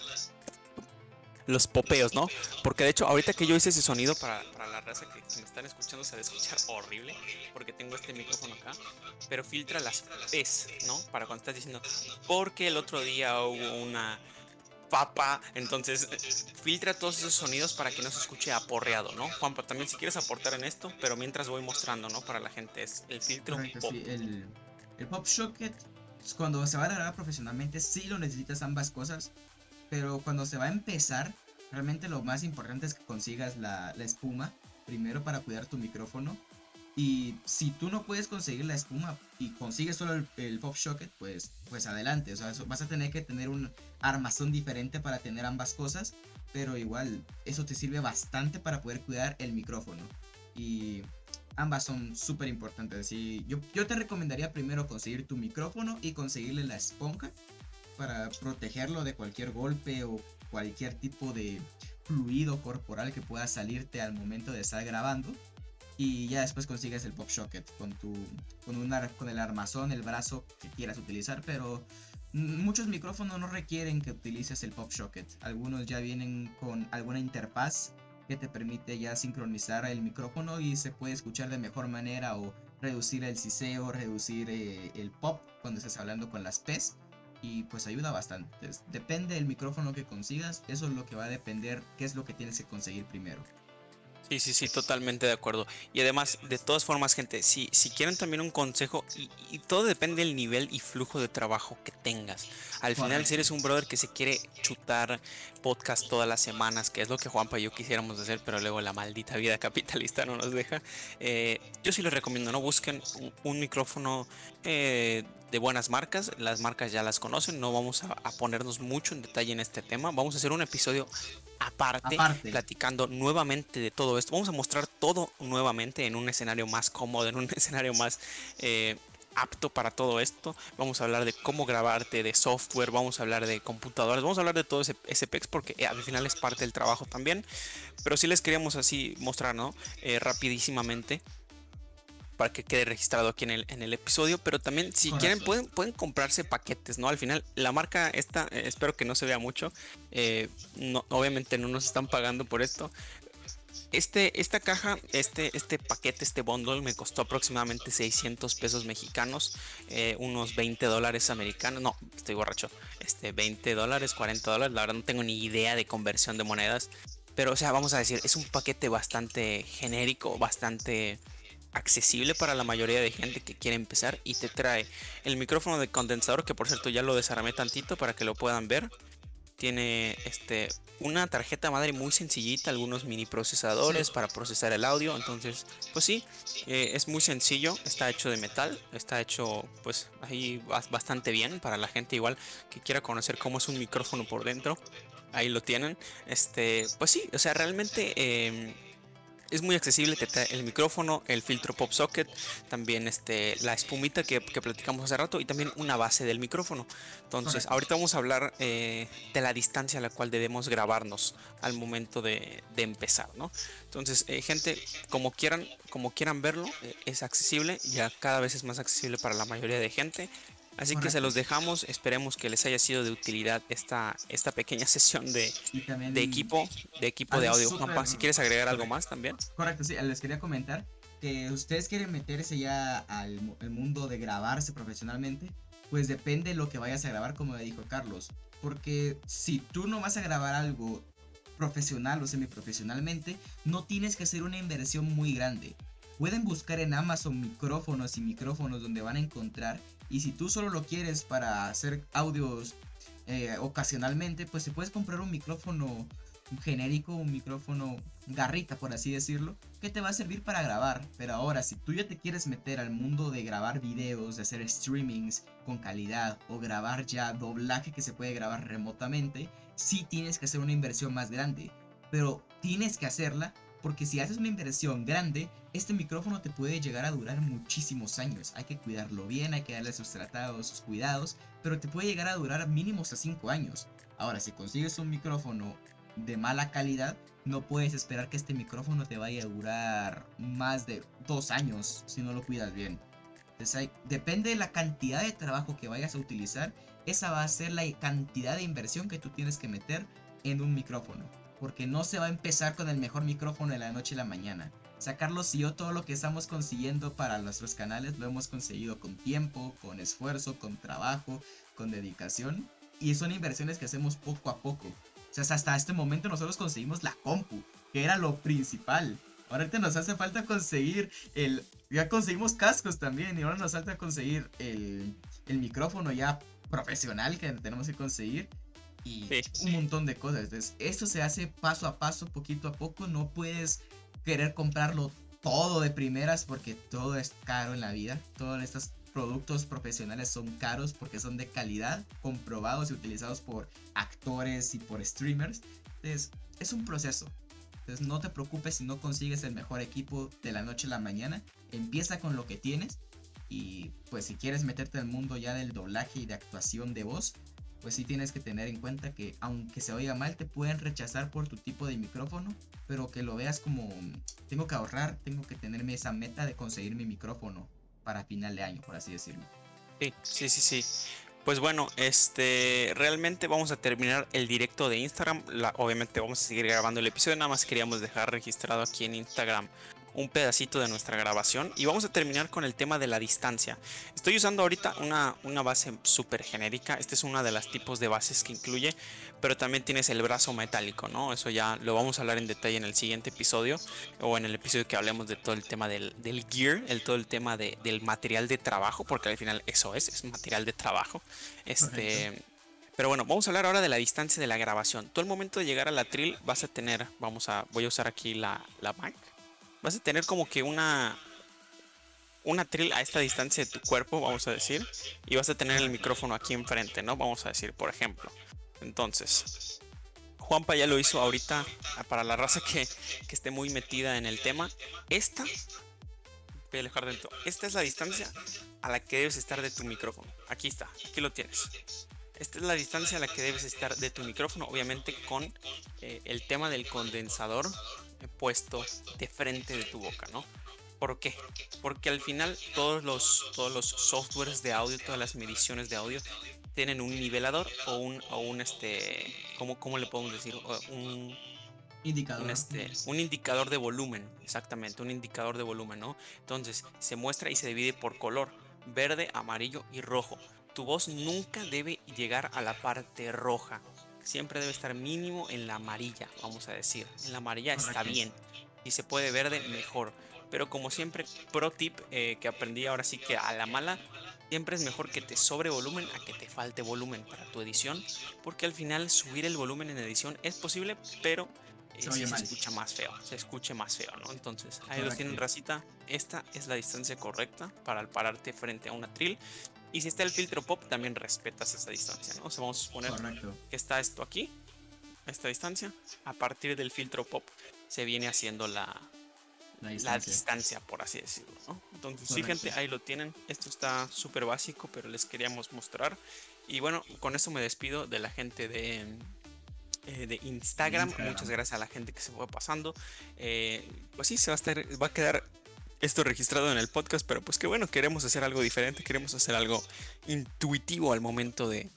los popeos, ¿no? Porque de hecho, ahorita que yo hice ese sonido para, la raza que, me están escuchando, se va a escuchar horrible, porque tengo este micrófono acá, pero filtra las P's, ¿no? Para cuando estás diciendo, porque el otro día hubo una papa, entonces filtra todos esos sonidos para que no se escuche aporreado, ¿no? Juanpa, también si quieres aportar en esto, pero mientras voy mostrando, ¿no? Para la gente es el filtro pop. el el Pop Socket, cuando se va a grabar profesionalmente, sí lo necesitas ambas cosas. Pero cuando se va a empezar, realmente lo más importante es que consigas la, espuma. Primero para cuidar tu micrófono. Y si tú no puedes conseguir la espuma y consigues solo el, Pop Socket, pues, pues adelante. O sea, vas a tener que tener un armazón diferente para tener ambas cosas. Pero igual, eso te sirve bastante para poder cuidar el micrófono. Y ambas son súper importantes. Y yo, yo te recomendaría primero conseguir tu micrófono y conseguirle la esponja para protegerlo de cualquier golpe o cualquier tipo de fluido corporal que pueda salirte al momento de estar grabando. Y ya después consigues el pop socket con tu con, una, con el armazón, el brazo que quieras utilizar, pero muchos micrófonos no requieren que utilices el pop socket. Algunos ya vienen con alguna interfaz que te permite ya sincronizar el micrófono y se puede escuchar de mejor manera o reducir el siseo, reducir eh, el pop cuando estés hablando con las P's y pues ayuda bastante. depende del micrófono que consigas, eso es lo que va a depender qué es lo que tienes que conseguir primero. Sí, sí, sí, totalmente de acuerdo. Y además, de todas formas, gente, si, si quieren también un consejo, y, todo depende del nivel y flujo de trabajo que tengas. Al final, si eres un brother que se quiere chutar podcast todas las semanas, que es lo que Juanpa y yo quisiéramos hacer, pero luego la maldita vida capitalista no nos deja, eh, yo sí les recomiendo, ¿no? Busquen un, micrófono eh, de buenas marcas, las marcas ya las conocen, no vamos a, a ponernos mucho en detalle en este tema, vamos a hacer un episodio aparte, platicando nuevamente de todo esto. Vamos a mostrar todo nuevamente en un escenario más cómodo, en un escenario más eh, apto para todo esto. Vamos a hablar de cómo grabarte, de software, vamos a hablar de computadoras, vamos a hablar de todo ese, ese PEX porque eh, al final es parte del trabajo también. Pero sí les queríamos así mostrar, ¿no? Eh, rapidísimamente para que quede registrado aquí en el, en el episodio. Pero también, si quieren, pueden, pueden comprarse paquetes, ¿no? Al final, la marca esta, eh, espero que no se vea mucho. Eh, no, obviamente no nos están pagando por esto. este, esta caja, este, este paquete, este bundle me costó aproximadamente 600 pesos mexicanos, eh, unos 20 dólares americanos. No, estoy borracho. Este, 20 dólares, 40 dólares. La verdad no tengo ni idea de conversión de monedas. Pero, o sea, vamos a decir, es un paquete bastante genérico, bastante accesible para la mayoría de gente que quiere empezar y te trae el micrófono de condensador que por cierto ya lo desarmé tantito para que lo puedan ver tiene este una tarjeta madre muy sencillita, algunos mini procesadores para procesar el audio. Entonces, pues sí, eh, es muy sencillo. Está hecho de metal, está hecho pues ahí bastante bien para la gente igual que quiera conocer cómo es un micrófono por dentro. Ahí lo tienen. Este, pues sí, o sea, realmente em, es muy accesible, te trae el micrófono, el filtro pop socket, también este, la espumita que, platicamos hace rato y también una base del micrófono. Entonces, ahorita vamos a hablar eh, de la distancia a la cual debemos grabarnos al momento de, empezar, ¿no? Entonces, eh, gente, como quieran, como quieran verlo, eh, es accesible, ya cada vez es más accesible para la mayoría de gente. Así que se los dejamos, esperemos que les haya sido de utilidad esta, esta pequeña sesión de, de equipo, de equipo de audio. Juanpa, si quieres agregar algo más también. Correcto, sí, les quería comentar que ustedes quieren meterse ya al mundo de grabarse profesionalmente, pues depende de lo que vayas a grabar, como dijo Carlos. Porque si tú no vas a grabar algo profesional o semiprofesionalmente, no tienes que hacer una inversión muy grande. Pueden buscar en Amazon micrófonos y micrófonos donde van a encontrar y si tú solo lo quieres para hacer audios eh, ocasionalmente, pues te puedes comprar un micrófono genérico, un micrófono garrita, por así decirlo, que te va a servir para grabar. Pero ahora, si tú ya te quieres meter al mundo de grabar videos, de hacer streamings con calidad o grabar ya doblaje que se puede grabar remotamente, sí tienes que hacer una inversión más grande. Pero tienes que hacerla porque si haces una inversión grande, este micrófono te puede llegar a durar muchísimos años. Hay que cuidarlo bien, hay que darle sus tratados, sus cuidados, pero te puede llegar a durar mínimos a 5 años. Ahora, si consigues un micrófono de mala calidad, no puedes esperar que este micrófono te vaya a durar más de 2 años si no lo cuidas bien. Depende de la cantidad de trabajo que vayas a utilizar, esa va a ser la cantidad de inversión que tú tienes que meter en un micrófono porque no se va a empezar con el mejor micrófono de la noche a la mañana. Sacarlos y yo todo lo que estamos consiguiendo para nuestros canales lo hemos conseguido con tiempo, con esfuerzo, con trabajo, con dedicación. Y son inversiones que hacemos poco a poco. O sea, hasta este momento nosotros conseguimos la compu, que era lo principal. Ahorita nos hace falta conseguir el... Ya conseguimos cascos también y ahora nos falta conseguir el, el micrófono ya profesional que tenemos que conseguir y un montón de cosas. Entonces, esto se hace paso a paso, poquito a poco. No puedes querer comprarlo todo de primeras porque todo es caro en la vida. Todos estos productos profesionales son caros porque son de calidad, comprobados y utilizados por actores y por streamers. Entonces, es un proceso. Entonces, no te preocupes si no consigues el mejor equipo de la noche a la mañana. Empieza con lo que tienes. Y pues si quieres meterte al mundo ya del doblaje y de actuación de voz, pues sí tienes que tener en cuenta que aunque se oiga mal te pueden rechazar por tu tipo de micrófono, pero que lo veas como tengo que ahorrar, tengo que tenerme esa meta de conseguir mi micrófono para final de año, por así decirlo. Sí, sí, sí, sí. Pues bueno, este realmente vamos a terminar el directo de Instagram. obviamente vamos a seguir grabando el episodio. Nada más queríamos dejar registrado aquí en Instagram un pedacito de nuestra grabación y vamos a terminar con el tema de la distancia. Estoy usando ahorita una, una base súper genérica, este es uno de los tipos de bases que incluye, pero también tienes el brazo metálico, ¿no? Eso ya lo vamos a hablar en detalle en el siguiente episodio o en el episodio que hablemos de todo el tema del, gear, el todo el tema del material de trabajo, porque al final eso es, es material de trabajo. Este... Pero bueno, vamos a hablar ahora de la distancia de la grabación. Tú al momento de llegar a la trill vas a tener, vamos a, voy a usar aquí la, la Mac vas a tener como que una una trill a esta distancia de tu cuerpo, vamos a decir, y vas a tener el micrófono aquí enfrente, ¿no? Vamos a decir, por ejemplo. Entonces, Juanpa ya lo hizo ahorita para la raza que, que esté muy metida en el tema. Esta, voy a alejar dentro. Esta es la distancia a la que debes estar de tu micrófono. Aquí está, aquí lo tienes. Esta es la distancia a la que debes estar de tu micrófono, obviamente con eh, el tema del condensador puesto de frente de tu boca, ¿no? ¿Por qué? Porque al final todos los, todos los softwares de audio, todas las mediciones de audio tienen un nivelador o un, o un este, ¿cómo, ¿cómo le podemos decir? Un, Indicador. Un, este, un indicador de volumen, exactamente, un indicador de volumen, ¿no? Entonces se muestra y se divide por color, verde, amarillo y rojo. Tu voz nunca debe llegar a la parte roja, siempre debe estar mínimo en la amarilla, vamos a decir. En la amarilla está bien, si se puede verde, mejor. Pero como siempre, pro tip eh, que aprendí ahora sí que a la mala, siempre es mejor que te sobre volumen a que te falte volumen para tu edición, porque al final subir el volumen en edición es posible, pero se, escucha más feo, se escuche más feo, ¿no? Entonces, ahí lo tienen, racita. Esta es la distancia correcta para pararte frente a una trill. Y si está el filtro pop, también respetas esa distancia, ¿no? O sea, vamos a suponer que está esto aquí, esta distancia. A partir del filtro pop se viene haciendo la, la distancia. por así decirlo, ¿no? Entonces, sí, gente, ahí lo tienen. Esto está súper básico, pero les queríamos mostrar. Y bueno, con eso me despido de la gente de eh, de Instagram. Muchas gracias a la gente que se fue pasando. Eh, pues sí, se va a, estar, va a quedar esto registrado en el podcast, pero pues que bueno, queremos hacer algo diferente, queremos hacer algo intuitivo al momento de,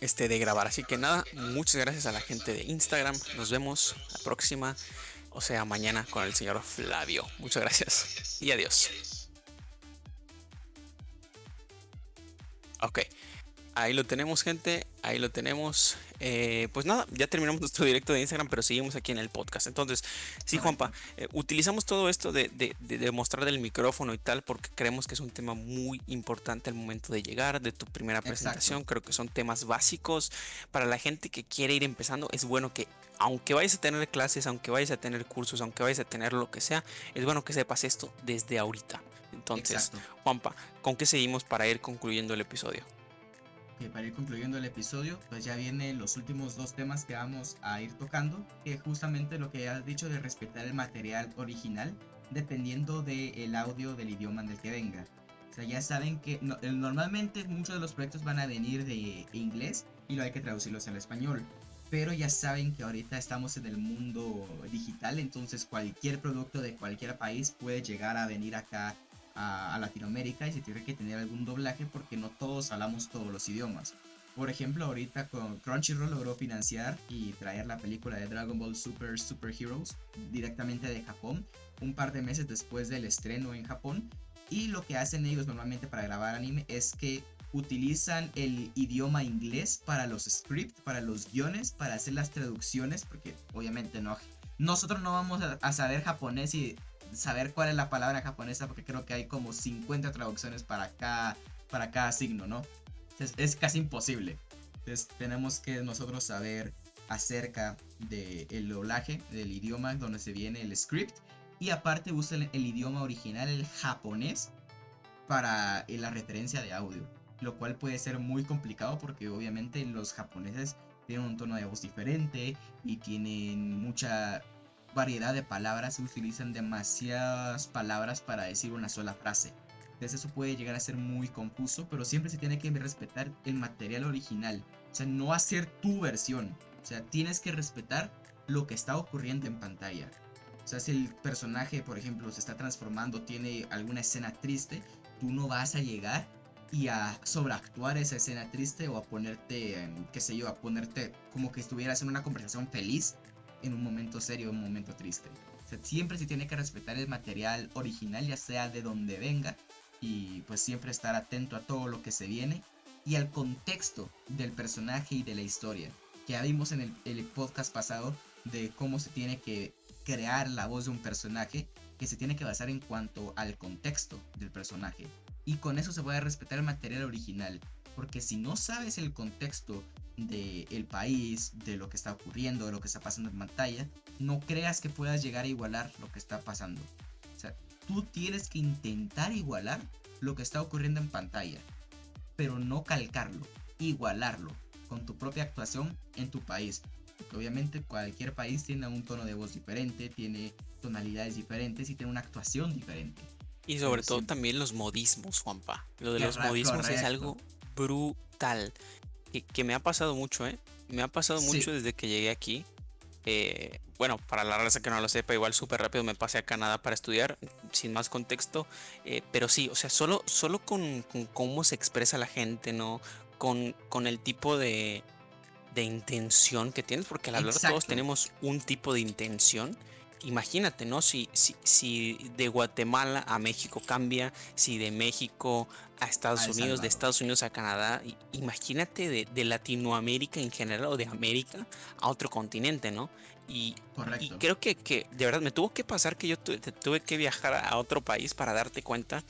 este, de grabar. Así que nada, muchas gracias a la gente de Instagram. Nos vemos la próxima, o sea, mañana con el señor Flavio. Muchas gracias y adiós. Ok. Ahí lo tenemos, gente. Ahí lo tenemos. Eh, pues nada, ya terminamos nuestro directo de Instagram, pero seguimos aquí en el podcast. Entonces, sí, Juanpa, eh, utilizamos todo esto de, de, mostrar del micrófono y tal, porque creemos que es un tema muy importante al momento de llegar, de tu primera presentación. Creo que son temas básicos para la gente que quiere ir empezando. Es bueno que, aunque vayas a tener clases, aunque vayas a tener cursos, aunque vayas a tener lo que sea, es bueno que sepas esto desde ahorita. Entonces, Juanpa, ¿con qué seguimos para ir concluyendo el episodio? Para ir concluyendo el episodio, pues ya vienen los últimos dos temas que vamos a ir tocando, que justamente lo que has dicho de respetar el material original, dependiendo del audio del idioma del que venga. O sea, ya saben que eh, normalmente muchos de los proyectos van a venir de inglés y lo hay que traducirlos al español. Pero ya saben que ahorita estamos en el mundo digital, entonces cualquier producto de cualquier país puede llegar a venir acá a, Latinoamérica y se tiene que tener algún doblaje porque no todos hablamos todos los idiomas. Por ejemplo, ahorita con Crunchyroll logró financiar y traer la película de Dragon Ball Super Super Heroes directamente de Japón, un par de meses después del estreno en Japón. Y lo que hacen ellos normalmente para grabar anime es que utilizan el idioma inglés para los scripts, para los guiones, para hacer las traducciones, porque obviamente no. Nosotros no vamos a, a saber japonés y saber cuál es la palabra japonesa porque creo que hay como 50 traducciones para cada, para cada signo, ¿no? es casi imposible. Entonces tenemos que nosotros saber acerca del doblaje, del idioma donde se viene el script. Y aparte usa el, idioma original, el japonés, para eh, la referencia de audio. Lo cual puede ser muy complicado porque obviamente los japoneses tienen un tono de voz diferente y tienen mucha variedad de palabras, se utilizan demasiadas palabras para decir una sola frase. Entonces eso puede llegar a ser muy confuso, pero siempre se tiene que respetar el material original. O sea, no hacer tu versión. O sea, tienes que respetar lo que está ocurriendo en pantalla. O sea, si el personaje, por ejemplo, se está transformando, tiene alguna escena triste, tú no vas a llegar y a sobreactuar esa escena triste o a ponerte, qué sé yo, a ponerte como que estuvieras en una conversación feliz en un momento serio un momento triste. siempre se tiene que respetar el material original, ya sea de donde venga, y pues siempre estar atento a todo lo que se viene y al contexto del personaje y de la historia. Que ya vimos en el, el podcast pasado de cómo se tiene que crear la voz de un personaje, que se tiene que basar en cuanto al contexto del personaje. Y con eso se puede respetar el material original. Porque si no sabes el contexto del país, de lo que está ocurriendo, de lo que está pasando en pantalla, no creas que puedas llegar a igualar lo que está pasando. O sea, tú tienes que intentar igualar lo que está ocurriendo en pantalla, pero no calcarlo, igualarlo con tu propia actuación en tu país. Porque obviamente cualquier país tiene un tono de voz diferente, tiene tonalidades diferentes y tiene una actuación diferente. Y sobre todo también los modismos, Juanpa. Lo de los modismos es algo brutal que, me ha pasado mucho, ¿eh? Me ha pasado mucho desde que llegué aquí. Eh, bueno, para la raza que no lo sepa, igual súper rápido me pasé a Canadá para estudiar, sin más contexto. Eh, pero sí, o sea, solo, solo con, cómo se expresa la gente, ¿no? Con, con el tipo de, de intención que tienes, porque al hablar todos tenemos un tipo de intención. Imagínate, ¿no? Si, si, si de Guatemala a México cambia, si de México a Estados Unidos, de Estados Unidos a Canadá, imagínate de, de, Latinoamérica en general o de América a otro continente, ¿no? Y, y creo que, que, de verdad me tuvo que pasar que yo tuve que viajar a otro país para darte cuenta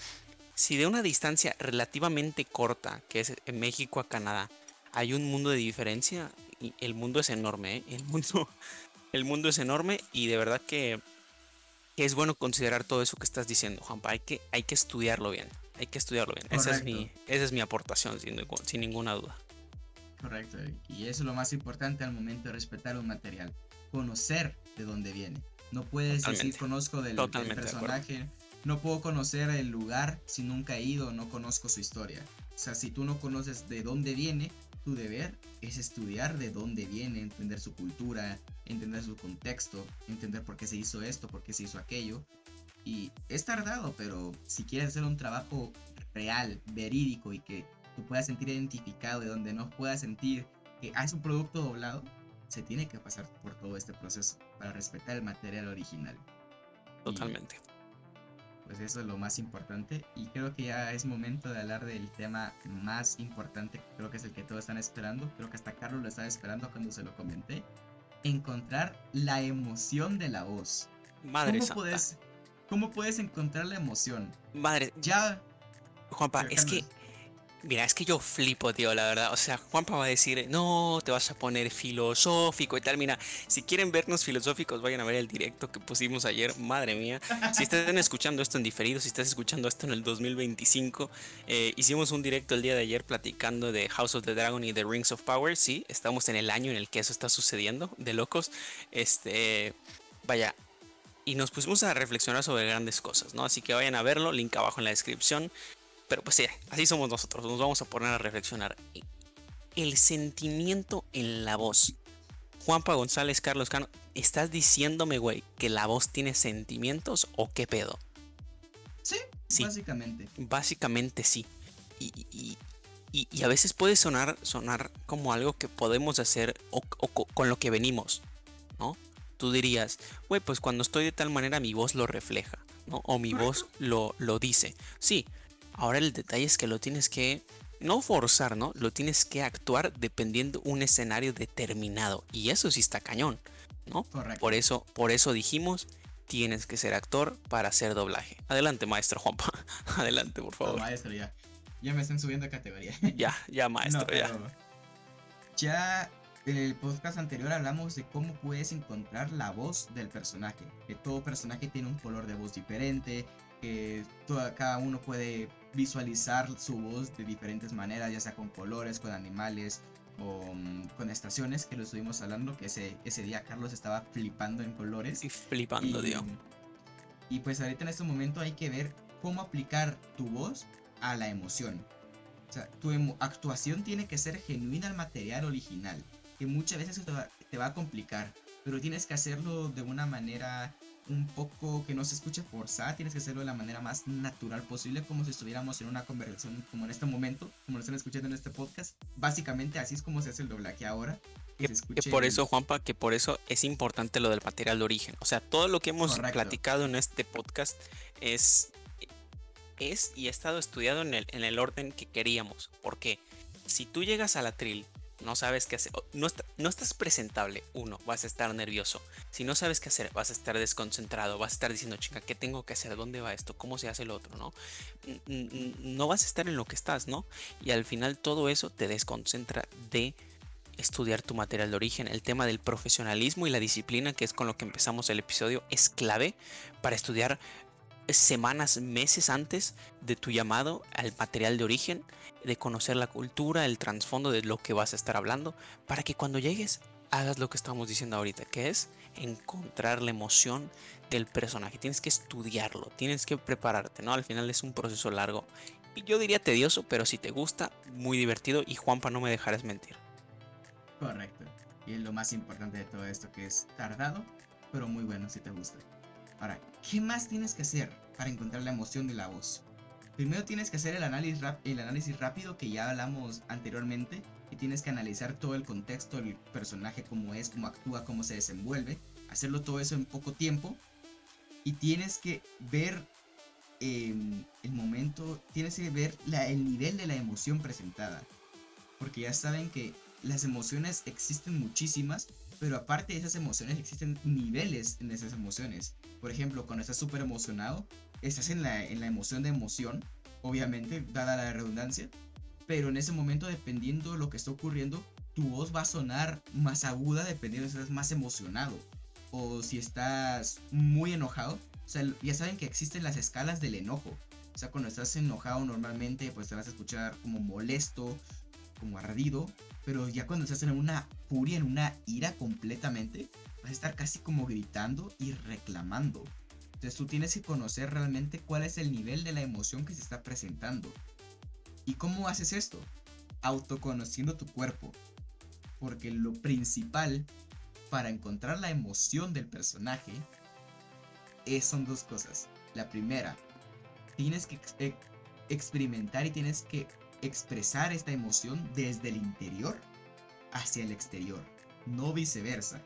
si de una distancia relativamente corta, que es en México a Canadá, hay un mundo de diferencia, el mundo es enorme, ¿eh? el, mundo, el mundo es enorme y de verdad que, es bueno considerar todo eso que estás diciendo, Juanpa. Hay que, hay que estudiarlo bien, hay que estudiarlo bien. Esa es, mi, esa es mi aportación, sin, sin ninguna duda. Correcto, y eso es lo más importante al momento de respetar un material, conocer de dónde viene. No puedes decir conozco del, del personaje, no puedo conocer el lugar si nunca he ido, no conozco su historia. O sea, si tú no conoces de dónde viene, tu deber es estudiar de dónde viene, entender su cultura, entender su contexto, entender por qué se hizo esto, por qué se hizo aquello. Y es tardado, pero si quieres hacer un trabajo real, verídico y que tú puedas sentir identificado, de donde no puedas sentir que es un producto doblado, se tiene que pasar por todo este proceso para respetar el material original. Totalmente pues eso es lo más importante y creo que ya es momento de hablar del tema más importante, creo que es el que todos están esperando, creo que hasta Carlos lo estaba esperando cuando se lo comenté, encontrar la emoción de la voz. Madre ¿Cómo Puedes, ¿Cómo puedes encontrar la emoción? Madre. Ya... Juanpa, es que Mira, es que yo flipo, tío, la verdad. O sea, Juanpa va a decir, no, te vas a poner filosófico y tal. Mira, si quieren vernos filosóficos, vayan a ver el directo que pusimos ayer. Madre mía. Si están escuchando esto en diferido, si estás escuchando esto en el 2025, eh, hicimos un directo el día de ayer platicando de House of the Dragon y The Rings of Power. Sí, estamos en el año en el que eso está sucediendo, de locos. Este, vaya, y nos pusimos a reflexionar sobre grandes cosas, ¿no? Así que vayan a verlo, link abajo en la descripción. Pero pues sí, así somos nosotros, nos vamos a poner a reflexionar. El sentimiento en la voz. Juanpa González, Carlos Cano, ¿estás diciéndome, güey, que la voz tiene sentimientos o qué pedo? Sí, básicamente. Básicamente sí. Y, y, a veces puede sonar, sonar como algo que podemos hacer o, con lo que venimos, ¿no? Tú dirías, güey, pues cuando estoy de tal manera mi voz lo refleja, ¿no? O mi voz lo, lo dice. Sí, Ahora el detalle es que lo tienes que no forzar, ¿no? Lo tienes que actuar dependiendo un escenario determinado. Y eso sí está cañón, ¿no? Correcto. Por eso, por eso dijimos, tienes que ser actor para hacer doblaje. Adelante, maestro Juanpa. Adelante, por favor. maestro, ya. Ya me están subiendo de categoría. ya, ya, maestro, ya. Ya en el podcast anterior hablamos de cómo puedes encontrar la voz del personaje. Que todo personaje tiene un color de voz diferente, que cada uno puede visualizar su voz de diferentes maneras, ya sea con colores, con animales o mm, con estaciones, que lo estuvimos hablando, que ese, ese día Carlos estaba flipando en colores. Y flipando, y, Y pues ahorita en este momento hay que ver cómo aplicar tu voz a la emoción. O sea, tu actuación tiene que ser genuina al material original, que muchas veces te te va a complicar, pero tienes que hacerlo de una manera un poco que no se escuche forzada, tienes que hacerlo de la manera más natural posible, como si estuviéramos en una conversación como en este momento, como lo están escuchando en este podcast. Básicamente así es como se hace el doblaje ahora. Que, por eso, Juanpa, que por eso es importante lo del material de origen. O sea, todo lo que hemos platicado en este podcast es, es y ha estado estudiado en el, en el orden que queríamos. Porque si tú llegas a la tril no sabes qué hacer, no, estás presentable, uno, vas a estar nervioso. Si no sabes qué hacer, vas a estar desconcentrado, vas a estar diciendo, chica, ¿qué tengo que hacer? ¿Dónde va esto? ¿Cómo se hace el otro? ¿No? No vas a estar en lo que estás, ¿no? Y al final todo eso te desconcentra de estudiar tu material de origen. El tema del profesionalismo y la disciplina, que es con lo que empezamos el episodio, es clave para estudiar semanas, meses antes de tu llamado al material de origen, de conocer la cultura, el trasfondo de lo que vas a estar hablando, para que cuando llegues hagas lo que estamos diciendo ahorita, que es encontrar la emoción del personaje. Tienes que estudiarlo, tienes que prepararte, ¿no? Al final es un proceso largo. Y yo diría tedioso, pero si te gusta, muy divertido y Juanpa no me dejarás mentir. Correcto. Y lo más importante de todo esto que es tardado, pero muy bueno si te gusta. Ahora, ¿qué más tienes que hacer para encontrar la emoción de la voz? Primero tienes que hacer el análisis, rápido que ya hablamos anteriormente. Y tienes que analizar todo el contexto del personaje, cómo es, cómo actúa, cómo se desenvuelve. Hacerlo todo eso en poco tiempo. Y tienes que ver em, el momento, tienes que ver el nivel de la emoción presentada. Porque ya saben que las emociones existen muchísimas, pero aparte de esas emociones existen niveles en esas emociones. Por ejemplo, cuando estás súper emocionado, estás en la, en la emoción de emoción, obviamente, dada la redundancia, pero en ese momento, dependiendo de lo que está ocurriendo, tu voz va a sonar más aguda dependiendo si estás más emocionado o si estás muy enojado. Ya saben que existen las escalas del enojo. O sea, cuando estás enojado normalmente, pues te vas a escuchar como molesto, como ardido, pero ya cuando estás en una furia, en una ira completamente, vas a estar casi como gritando y reclamando. Entonces tú tienes que conocer realmente cuál es el nivel de la emoción que se está presentando. ¿Y cómo haces esto? Autoconociendo tu cuerpo. Porque lo principal para encontrar la emoción del personaje es, son dos cosas. La primera, tienes que experimentar y tienes que expresar esta emoción desde el interior hacia el exterior, no viceversa.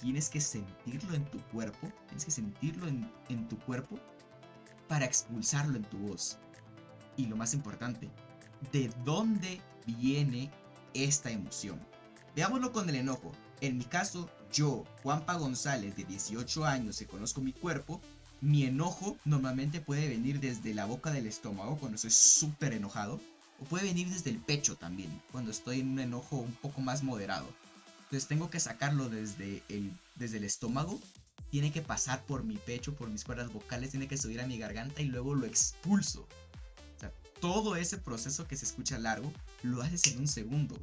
Tienes que sentirlo en tu cuerpo, tienes que sentirlo en, tu cuerpo para expulsarlo en tu voz. Y lo más importante, ¿de dónde viene esta emoción? Veámoslo con el enojo. En mi caso, yo, Juanpa González, de 18 años, y conozco mi cuerpo, mi enojo normalmente puede venir desde la boca del estómago cuando estoy súper enojado puede venir desde el pecho también, cuando estoy en un enojo un poco más moderado. Entonces tengo que sacarlo desde el, desde el estómago, tiene que pasar por mi pecho, por mis cuerdas vocales, tiene que subir a mi garganta y luego lo expulso. Todo ese proceso que se escucha largo, lo haces en un segundo.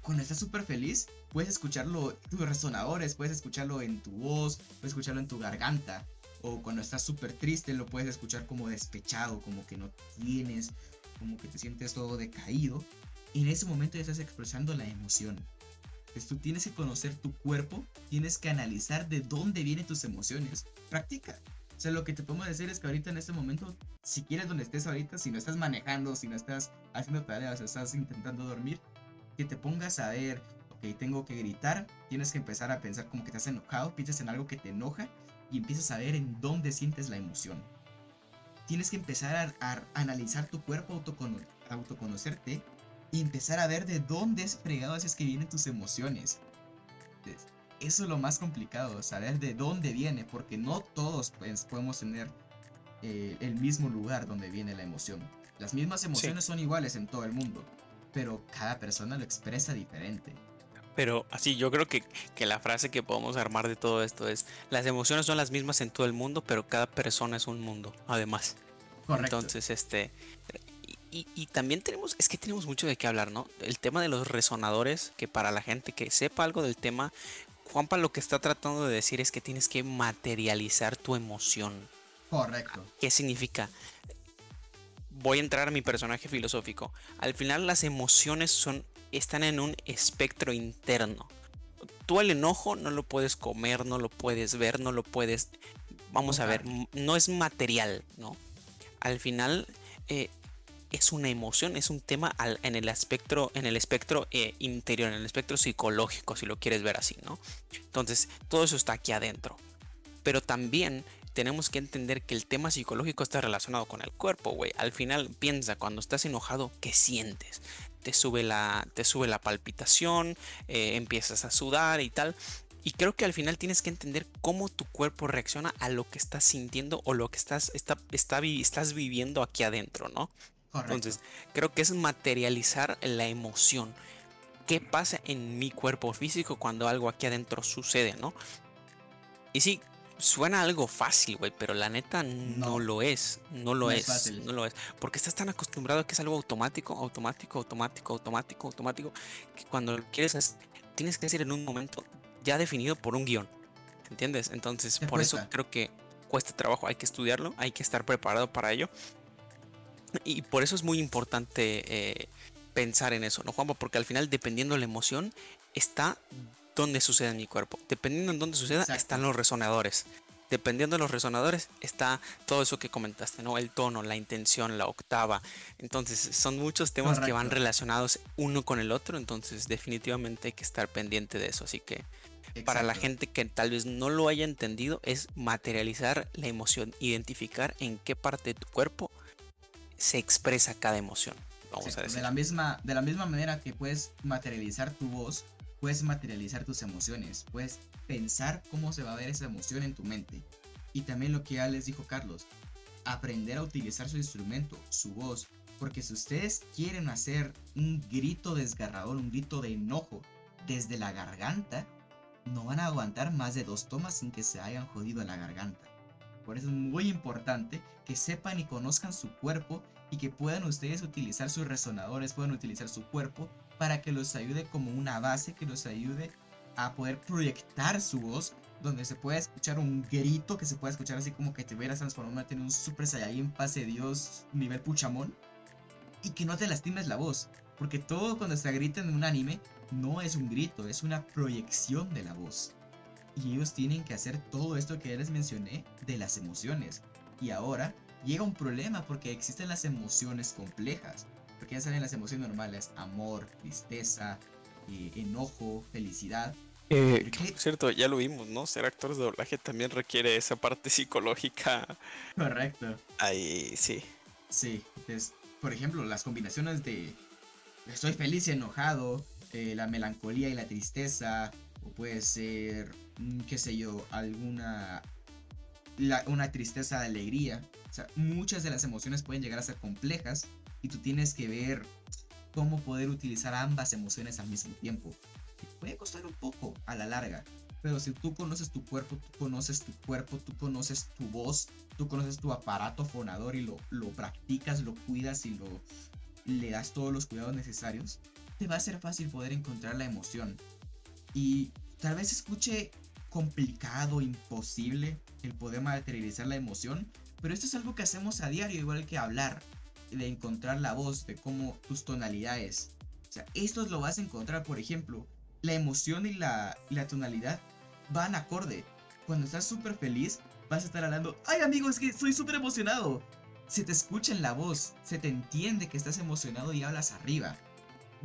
Cuando estás súper feliz, puedes escucharlo en tus resonadores, puedes escucharlo en tu voz, puedes escucharlo en tu garganta. O cuando estás súper triste, lo puedes escuchar como despechado, como que no tienes como que te sientes todo decaído, y en ese momento ya estás expresando la emoción. Pues tú tienes que conocer tu cuerpo, tienes que analizar de dónde vienen tus emociones. Practica. O sea, lo que te podemos decir es que ahorita en este momento, si quieres donde estés ahorita, si no estás manejando, si no estás haciendo tareas, estás intentando dormir, que te pongas a ver, ok, tengo que gritar, tienes que empezar a pensar como que estás enojado, piensas en algo que te enoja y empiezas a ver en dónde sientes la emoción tienes que empezar a, analizar tu cuerpo, autoconocerte y empezar a ver de dónde es fregado es que vienen tus emociones. Eso es lo más complicado, saber de dónde viene, porque no todos pues, podemos tener eh, el mismo lugar donde viene la emoción. Las mismas emociones son iguales en todo el mundo, pero cada persona lo expresa diferente. Pero así, yo creo que, que, la frase que podemos armar de todo esto es, las emociones son las mismas en todo el mundo, pero cada persona es un mundo, además. Correcto. Entonces, este... Y, y, también tenemos, es que tenemos mucho de qué hablar, ¿no? El tema de los resonadores, que para la gente que sepa algo del tema, Juanpa lo que está tratando de decir es que tienes que materializar tu emoción. Correcto. ¿Qué significa? Voy a entrar a mi personaje filosófico. Al final las emociones son están en un espectro interno. Tú el enojo no lo puedes comer, no lo puedes ver, no lo puedes... Vamos a ver, no es material, ¿no? Al final eh, es una emoción, es un tema en el espectro, en el espectro eh, interior, en el espectro psicológico, si lo quieres ver así, ¿no? Entonces, todo eso está aquí adentro. Pero también tenemos que entender que el tema psicológico está relacionado con el cuerpo, güey. Al final piensa, cuando estás enojado, ¿qué sientes? Te sube la, te sube la palpitación, eh, empiezas a sudar y tal. Y creo que al final tienes que entender cómo tu cuerpo reacciona a lo que estás sintiendo o lo que estás, está, está, estás viviendo aquí adentro, ¿no? Entonces, creo que es materializar la emoción. ¿Qué pasa en mi cuerpo físico cuando algo aquí adentro sucede, no? Y sí, Suena algo fácil, güey, pero la neta no, lo es. No lo es. no lo es. Porque estás tan acostumbrado a que es algo automático, automático, automático, automático, automático, que cuando lo quieres hacer, tienes que decir en un momento ya definido por un guion. ¿Entiendes? Entonces, por eso creo que cuesta trabajo. Hay que estudiarlo, hay que estar preparado para ello. Y por eso es muy importante eh, pensar en eso, ¿no, Juanpa? Porque al final, dependiendo de la emoción, está dónde sucede en mi cuerpo. Dependiendo en dónde suceda, están los resonadores. dependiendo de los resonadores, está todo eso que comentaste, ¿no? El tono, la intención, la octava. Entonces, son muchos temas que van relacionados uno con el otro, entonces definitivamente hay que estar pendiente de eso. Así que para la gente que tal vez no lo haya entendido, es materializar la emoción, identificar en qué parte de tu cuerpo se expresa cada emoción. Vamos a decir. De la, misma, de la misma manera que puedes materializar tu voz, puedes materializar tus emociones, puedes pensar cómo se va a ver esa emoción en tu mente. Y también lo que ya les dijo Carlos, aprender a utilizar su instrumento, su voz, porque si ustedes quieren hacer un grito desgarrador, un grito de enojo desde la garganta, no van a aguantar más de dos tomas sin que se hayan jodido la garganta. Por eso es muy importante que sepan y conozcan su cuerpo y que puedan ustedes utilizar sus resonadores, puedan utilizar su cuerpo para que los ayude como una base, que los ayude a poder proyectar su voz, donde se pueda escuchar un grito, que se pueda escuchar así como que te hubieras transformado en un Super Saiyajin pase Dios nivel Puchamón, y que no te lastimes la voz, porque todo cuando se grita en un anime no es un grito, es una proyección de la voz. Y ellos tienen que hacer todo esto que ya les mencioné de las emociones. Y ahora llega un problema porque existen las emociones complejas. Porque ya salen las emociones normales, amor, tristeza, eh, enojo, felicidad. Eh, cierto, ya lo vimos, ¿no? Ser actor de doblaje también requiere esa parte psicológica. Correcto. Ahí, sí. Sí, entonces, por ejemplo, las combinaciones de estoy feliz y enojado, eh, la melancolía y la tristeza, o puede ser, mm, qué sé yo, alguna, una tristeza de alegría. O sea, muchas de las emociones pueden llegar a ser complejas y tú tienes que ver cómo poder utilizar ambas emociones al mismo tiempo. puede costar un poco a la larga, pero si tú conoces tu cuerpo, tú conoces tu cuerpo, tú conoces tu voz, tú conoces tu aparato fonador y lo, lo practicas, lo cuidas y lo le das todos los cuidados necesarios, te va a ser fácil poder encontrar la emoción. Y tal vez escuche complicado, imposible el poder materializar la emoción, pero esto es algo que hacemos a diario, igual que hablar, de encontrar la voz, de cómo tus tonalidades. O sea, esto lo vas a encontrar, por ejemplo, la emoción y la, la tonalidad van acorde. Cuando estás súper feliz, vas a estar hablando, ay amigos, que estoy súper emocionado. Se te escucha en la voz, se te entiende que estás emocionado y hablas arriba.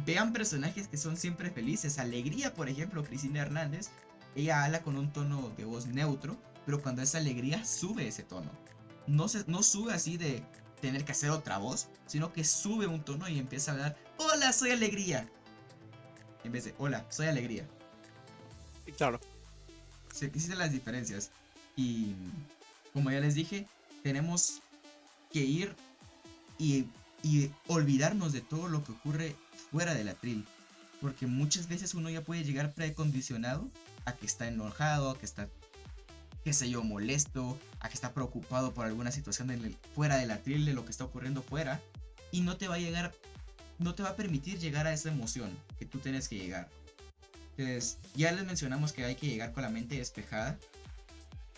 Vean personajes que son siempre felices. Alegría, por ejemplo, Cristina Hernández. Ella habla con un tono de voz neutro, pero cuando es alegría sube ese tono. No, se, no sube así de tener que hacer otra voz, sino que sube un tono y empieza a hablar, hola, soy alegría. En vez de, hola, soy alegría. Claro. Se existen las diferencias. Y como ya les dije, tenemos que ir y, y olvidarnos de todo lo que ocurre fuera del atril. Porque muchas veces uno ya puede llegar precondicionado a que está enojado, a que está, qué sé yo, molesto, a que está preocupado por alguna situación fuera del atril, de lo que está ocurriendo fuera. Y no te va a llegar, no te va a permitir llegar a esa emoción que tú tienes que llegar. Entonces, ya les mencionamos que hay que llegar con la mente despejada.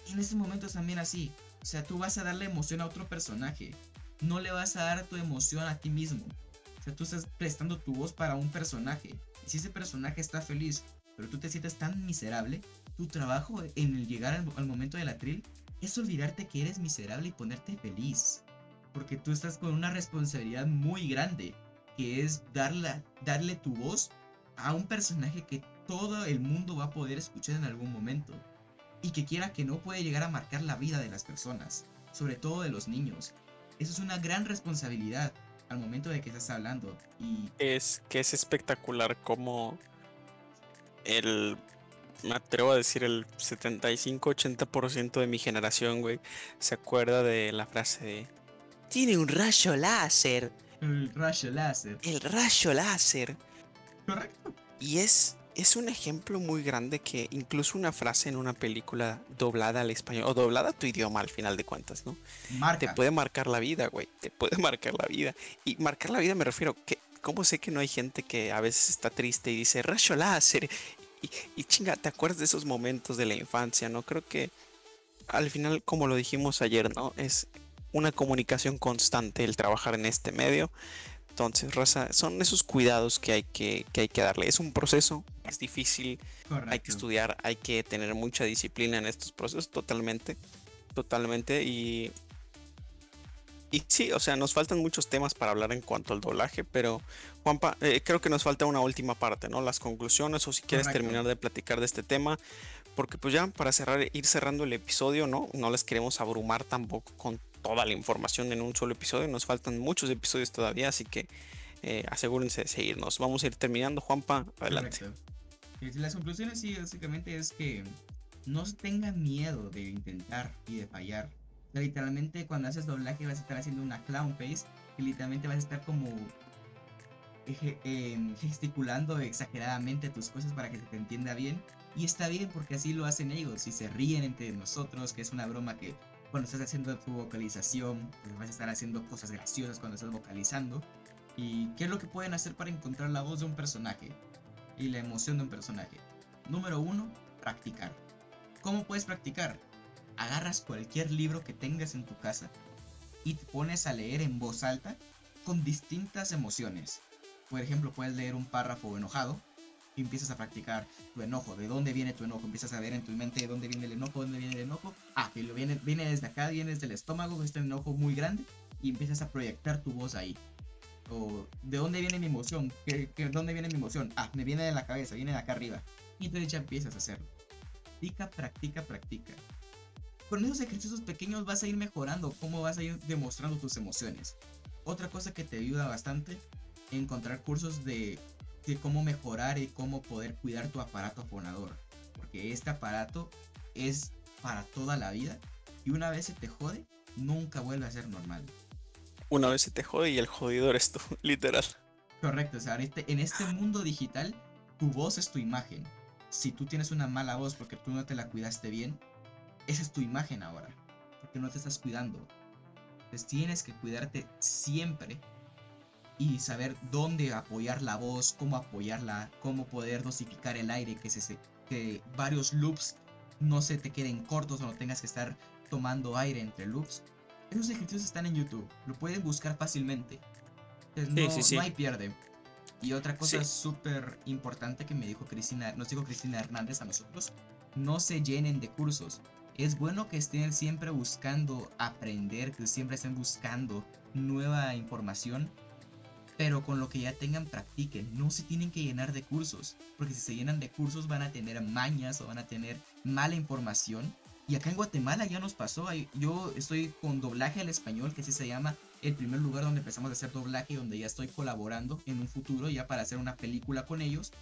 Y en este momento es también así. O sea, tú vas a darle emoción a otro personaje. No le vas a dar tu emoción a ti mismo sea, tú estás prestando tu voz para un personaje. Y si ese personaje está feliz, pero tú te sientes tan miserable, tu trabajo en el llegar al, momento del atril es olvidarte que eres miserable y ponerte feliz. Porque tú estás con una responsabilidad muy grande, que es darle, darle tu voz a un personaje que todo el mundo va a poder escuchar en algún momento. Y que quiera que no puede llegar a marcar la vida de las personas, sobre todo de los niños. Eso es una gran responsabilidad al momento de que estás hablando. Es que es espectacular como el me atrevo a decir el 75-80% de mi generación, güey, se acuerda de la frase de tiene un rayo láser. El rayo láser. El rayo láser. Correcto. Y es es un ejemplo muy grande que incluso una frase en una película doblada al español o doblada a tu idioma al final de cuentas, ¿no? Te puede marcar la vida, güey. Te puede marcar la vida. Y marcar la vida me refiero que, ¿cómo sé que no hay gente que a veces está triste y dice rayo láser? Y, y chinga, ¿te acuerdas de esos momentos de la infancia, no? Creo que al final, como lo dijimos ayer, ¿no? Es una comunicación constante el trabajar en este medio. Entonces, raza, son esos cuidados que hay que, que hay que darle. Es un proceso, es difícil, hay que estudiar, hay que tener mucha disciplina en estos procesos, totalmente, totalmente. Y, y sí, o sea, nos faltan muchos temas para hablar en cuanto al doblaje, pero Juanpa, eh, creo que nos falta una última parte, ¿no? Las conclusiones o si quieres terminar de platicar de este tema, porque pues ya para cerrar, ir cerrando el episodio, ¿no? No les queremos abrumar tampoco con toda la información en un solo episodio, nos faltan muchos episodios todavía, así que eh, asegúrense de seguirnos. Vamos a ir terminando, Juanpa, adelante. Las conclusiones sí, básicamente es que no tengan miedo de intentar y de fallar. Literalmente cuando haces doblaje vas a estar haciendo una clown face y literalmente vas a estar como em, gesticulando exageradamente tus cosas para que se te entienda bien. Y está bien porque así lo hacen ellos y se ríen entre nosotros, que es una broma que cuando estás haciendo tu vocalización, pues vas a estar haciendo cosas graciosas cuando estás vocalizando. ¿Y qué es lo que pueden hacer para encontrar la voz de un personaje? Y la emoción de un personaje. Número uno, practicar. ¿Cómo puedes practicar? Agarras cualquier libro que tengas en tu casa y te pones a leer en voz alta con distintas emociones. Por ejemplo, puedes leer un párrafo enojado y empiezas a practicar tu enojo, de dónde viene tu enojo, empiezas a ver en tu mente de dónde viene el enojo, dónde viene el enojo, ah, que viene, viene desde acá, viene desde el estómago, este enojo muy grande, y empiezas a proyectar tu voz ahí. O de dónde viene mi emoción, ¿Qué, dónde viene mi emoción, ah, me viene de la cabeza, viene de acá arriba, y entonces ya empiezas a hacerlo. Practica, practica, practica. Con esos ejercicios pequeños vas a ir mejorando cómo vas a ir demostrando tus emociones. Otra cosa que te ayuda bastante, encontrar cursos de de cómo mejorar y cómo poder cuidar tu aparato fonador. Porque este aparato es para toda la vida y una vez se te jode, nunca vuelve a ser normal. Una vez se te jode y el jodidor eres tú, literal. Correcto, o sea, este, en este mundo digital, tu voz es tu imagen. Si tú tienes una mala voz porque tú no te la cuidaste bien, esa es tu imagen ahora, porque no te estás cuidando. Entonces tienes que cuidarte siempre y saber dónde apoyar la voz, cómo apoyarla, cómo poder dosificar el aire, que, se, que varios loops no se te queden cortos o no tengas que estar tomando aire entre loops. Esos ejercicios están en YouTube, lo pueden buscar fácilmente. no, hay pierde. Y otra cosa súper importante que me dijo Cristina, nos dijo Cristina Hernández a nosotros, no se llenen de cursos. Es bueno que estén siempre buscando aprender, que siempre estén buscando nueva información pero con lo que ya tengan practiquen, no se tienen que llenar de cursos, porque si se llenan de cursos van a tener mañas o van a tener mala información. Y acá en Guatemala ya nos pasó, yo estoy con doblaje al español, que así se llama el primer lugar donde empezamos a hacer doblaje, donde ya estoy colaborando en un futuro ya para hacer una película con ellos.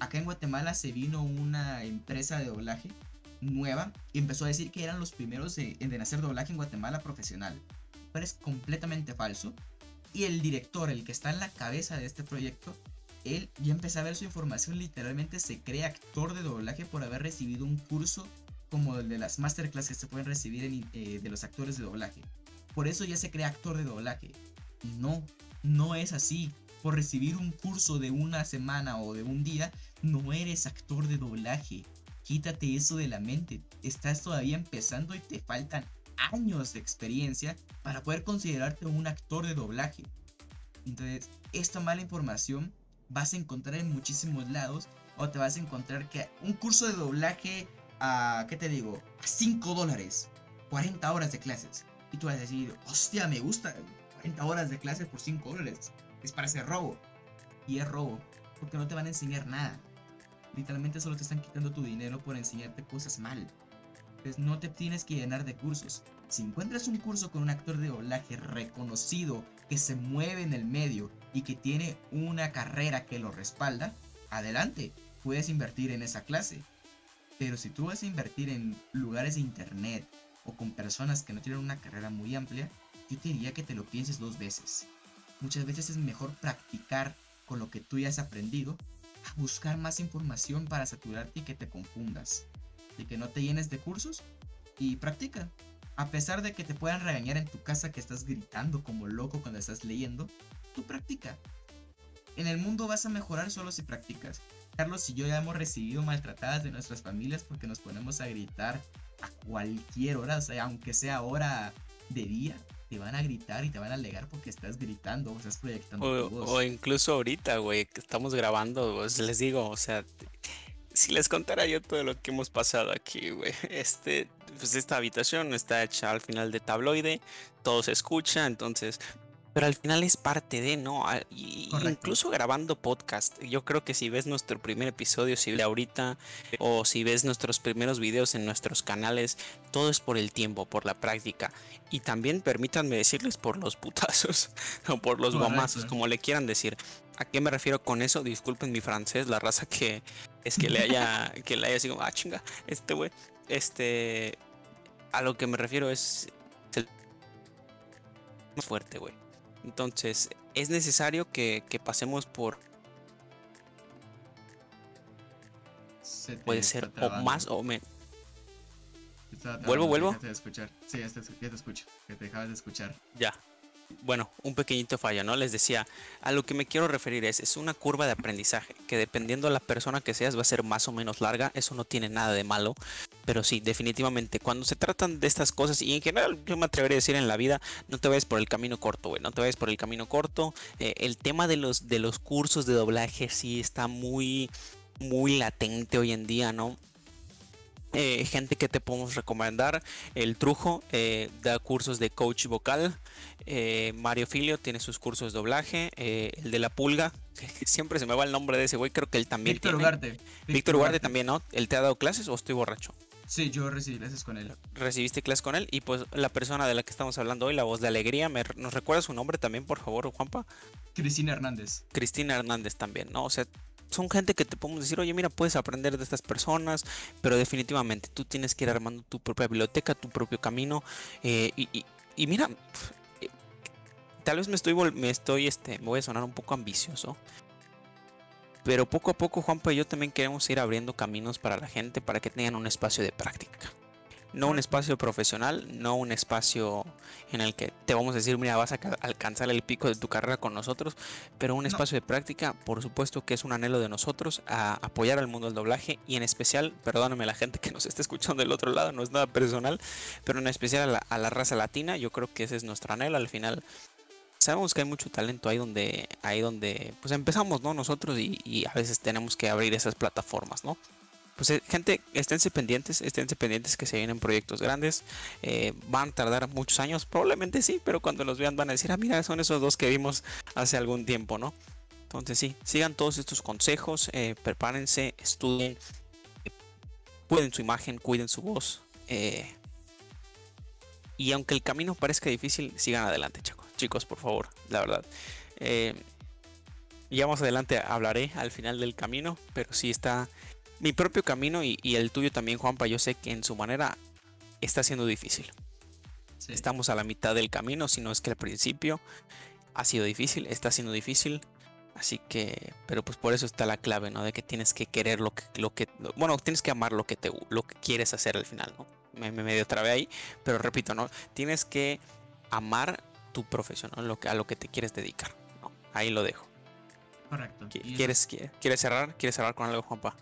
Acá en Guatemala se vino una empresa de doblaje nueva y empezó a decir que eran los primeros en hacer doblaje en Guatemala profesional. Pero es completamente falso y el director, el que está en la cabeza de este proyecto, él ya empezó a ver su información, literalmente se cree actor de doblaje por haber recibido un curso como el de las masterclass que se pueden recibir eh, de los actores de doblaje. Por eso ya se cree actor de doblaje. No, no es así. Por recibir un curso de una semana o de un día, no eres actor de doblaje. Quítate eso de la mente. Estás todavía empezando y te faltan años de experiencia para poder considerarte un actor de doblaje. Entonces, esta mala información vas a encontrar en muchísimos lados o te vas a encontrar que un curso de doblaje a, ¿qué te digo? A 5 dólares, 40 horas de clases. Y tú vas a decir, hostia, me gusta 40 horas de clases por 5 dólares. Es para hacer robo. Y es robo, porque no te van a enseñar nada. Literalmente solo te están quitando tu dinero por enseñarte cosas mal pues no te tienes que llenar de cursos. Si encuentras un curso con un actor de doblaje reconocido que se mueve en el medio y que tiene una carrera que lo respalda, adelante, puedes invertir en esa clase. Pero si tú vas a invertir en lugares de internet o con personas que no tienen una carrera muy amplia, yo te diría que te lo pienses dos veces. Muchas veces es mejor practicar con lo que tú ya has aprendido buscar más información para saturarte y que te confundas de que no te llenes de cursos y practica. A pesar de que te puedan regañar en tu casa que estás gritando como loco cuando estás leyendo, tú practica. En el mundo vas a mejorar solo si practicas. Carlos y yo ya hemos recibido maltratadas de nuestras familias porque nos ponemos a gritar a cualquier hora, o sea, aunque sea hora de día, te van a gritar y te van a alegar porque estás gritando o estás proyectando O, tu voz. o incluso ahorita, güey, que estamos grabando, pues, les digo, o sea, si les contara yo todo lo que hemos pasado aquí, güey, este, pues esta habitación está hecha al final de tabloide, todo se escucha, entonces, pero al final es parte de, ¿no? Y- incluso grabando podcast, yo creo que si ves nuestro primer episodio, si ves ahorita, o si ves nuestros primeros videos en nuestros canales, todo es por el tiempo, por la práctica. Y también permítanme decirles por los putazos o por los Correcto. guamazos, como le quieran decir. ¿A qué me refiero con eso? Disculpen mi francés, la raza que es que le haya, que le haya como, ah, chinga, este güey, este, a lo que me refiero es el más fuerte, güey. Entonces, es necesario que, que pasemos por, Se puede ser, o más o menos. ¿Vuelvo, vuelvo? escuchar. Sí, ya te, ya te escucho. Que te dejabas de escuchar. Ya. Bueno, un pequeñito fallo, ¿no? Les decía, a lo que me quiero referir es, es una curva de aprendizaje, que dependiendo de la persona que seas va a ser más o menos larga, eso no tiene nada de malo, pero sí, definitivamente, cuando se tratan de estas cosas, y en general yo me atrevería a decir en la vida, no te vayas por el camino corto, güey, no te vayas por el camino corto, Eh, el tema de los, de los cursos de doblaje sí está muy, muy latente hoy en día, ¿no? Eh, gente que te podemos recomendar, el Trujo eh, da cursos de coach vocal, eh, Mario Filio tiene sus cursos de doblaje, eh, el de la pulga, que siempre se me va el nombre de ese güey, creo que él también Víctor tiene. Ugarte. Víctor Ugarte también, ¿no? ¿Él te ha dado clases o estoy borracho? Sí, yo recibí clases con él. Recibiste clases con él y pues la persona de la que estamos hablando hoy, la voz de alegría, ¿me, ¿nos recuerda su nombre también, por favor, Juanpa? Cristina Hernández. Cristina Hernández también, ¿no? O sea, son gente que te podemos decir, oye, mira, puedes aprender de estas personas, pero definitivamente tú tienes que ir armando tu propia biblioteca, tu propio camino. eh, y, mira, tal vez me estoy, me estoy, este, me voy a sonar un poco ambicioso. Pero poco a poco, Juanpa y yo también queremos ir abriendo caminos para la gente para que tengan un espacio de práctica. No un espacio profesional, no un espacio en el que te vamos a decir, mira, vas a ca- alcanzar el pico de tu carrera con nosotros, pero un No. espacio de práctica, por supuesto que es un anhelo de nosotros a apoyar al mundo del doblaje y en especial, perdóname la gente que nos está escuchando del otro lado, no es nada personal, pero en especial a la, a la raza latina, yo creo que ese es nuestro anhelo al final. Sabemos que hay mucho talento ahí donde, ahí donde pues empezamos, ¿no? Nosotros y, y a veces tenemos que abrir esas plataformas, ¿no? Pues eh, gente, esténse pendientes, esténse pendientes que se vienen proyectos grandes, eh, van a tardar muchos años, probablemente sí, pero cuando los vean van a decir, ah, mira, son esos dos que vimos hace algún tiempo, ¿no? Entonces sí, sigan todos estos consejos, eh, prepárense, estudien, cuiden su imagen, cuiden su voz. y aunque el camino parezca difícil, sigan adelante, chicos, chicos, por favor, la verdad. Ya más adelante hablaré al final del camino, pero sí está mi propio camino y, y el tuyo también, Juanpa. Yo sé que en su manera está siendo difícil. Sí. Estamos a la mitad del camino, si no es que al principio ha sido difícil, está siendo difícil. Así que, pero pues por eso está la clave, ¿no? De que tienes que querer lo que, lo que, bueno, tienes que amar lo que te, lo que quieres hacer al final, ¿no? Me, me medio trabé ahí, pero repito, ¿no? Tienes que amar tu profesión, ¿no? Lo que, a lo que te quieres dedicar, ¿no? Ahí lo dejo. Correcto. ¿Quieres, qui- ¿Quieres cerrar? ¿Quieres cerrar con algo, Juanpa?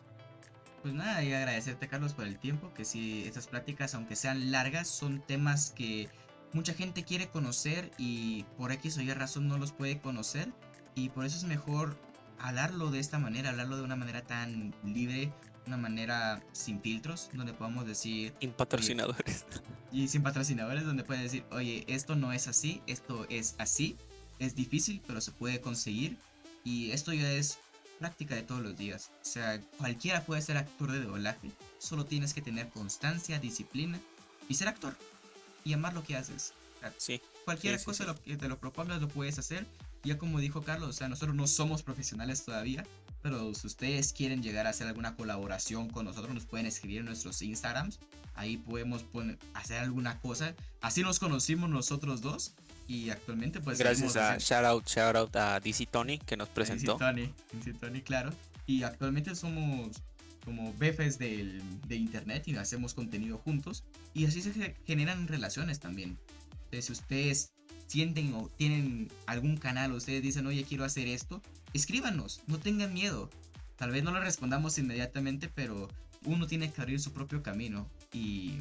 Pues nada, y agradecerte Carlos por el tiempo, que si estas pláticas, aunque sean largas, son temas que mucha gente quiere conocer y por X o Y razón no los puede conocer. Y por eso es mejor hablarlo de esta manera, hablarlo de una manera tan libre, una manera sin filtros, donde podamos decir, Sin patrocinadores. y sin patrocinadores, donde puedes decir, oye, esto no es así, esto es así, es difícil, pero se puede conseguir. Y esto ya es práctica de todos los días. O sea, cualquiera puede ser actor de doblaje, solo tienes que tener constancia, disciplina y ser actor y amar lo que haces. O sea, Sí, cualquier Sí, cosa sí. Lo que te lo propongas lo puedes hacer. Ya como dijo Carlos, o sea, nosotros no somos profesionales todavía, pero si ustedes quieren llegar a hacer alguna colaboración con nosotros, nos pueden escribir en nuestros Instagrams. Ahí podemos poner, hacer alguna cosa. Así nos conocimos nosotros dos y actualmente pues... gracias a shout out, shout out a DC Tony que nos presentó. Tony, sí, Tony, claro. Y actualmente somos como befes del, de internet y hacemos contenido juntos. Y así se ge- generan relaciones también. Entonces, si ustedes sienten o tienen algún canal, o ustedes dicen, oye, quiero hacer esto, escríbanos, no tengan miedo. Tal vez no le respondamos inmediatamente, pero uno tiene que abrir su propio camino. Y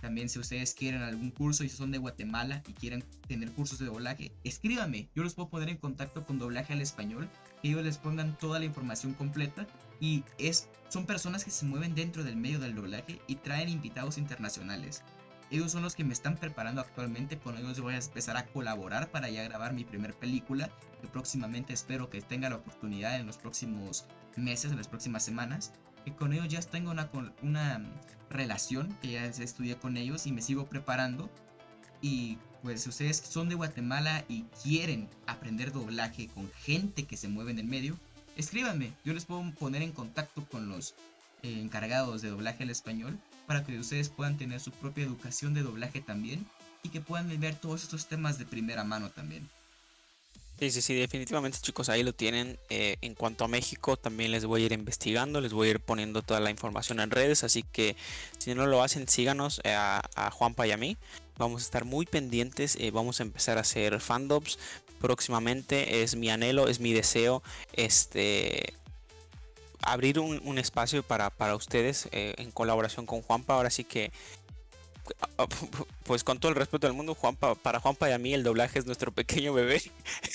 También si ustedes quieren algún curso y son de Guatemala y quieren tener cursos de doblaje, escríbanme. Yo los puedo poner en contacto con doblaje al español, que ellos les pongan toda la información completa. Y es, son personas que se mueven dentro del medio del doblaje y traen invitados internacionales. Ellos son los que me están preparando actualmente, con ellos voy a empezar a colaborar para ya grabar mi primer película, que próximamente espero que tenga la oportunidad en los próximos meses, en las próximas semanas. Con ellos ya tengo una, una relación, que ya estudié con ellos y me sigo preparando. Y pues si ustedes son de Guatemala y quieren aprender doblaje con gente que se mueve en el medio, escríbanme. Yo les puedo poner en contacto con los eh, encargados de doblaje al español para que ustedes puedan tener su propia educación de doblaje también y que puedan ver todos estos temas de primera mano también. Sí, sí, sí, definitivamente chicos, ahí lo tienen. Eh, en cuanto a México, también les voy a ir investigando, les voy a ir poniendo toda la información en redes, así que si no lo hacen, síganos eh, a, Juanpa y a mí. Vamos a estar muy pendientes, eh, vamos a empezar a hacer fandoms próximamente, es mi anhelo, es mi deseo, este abrir un, espacio para, para ustedes en colaboración con Juanpa. Ahora sí que pues con todo el respeto del mundo, Juanpa, para Juanpa y a mí el doblaje es nuestro pequeño bebé.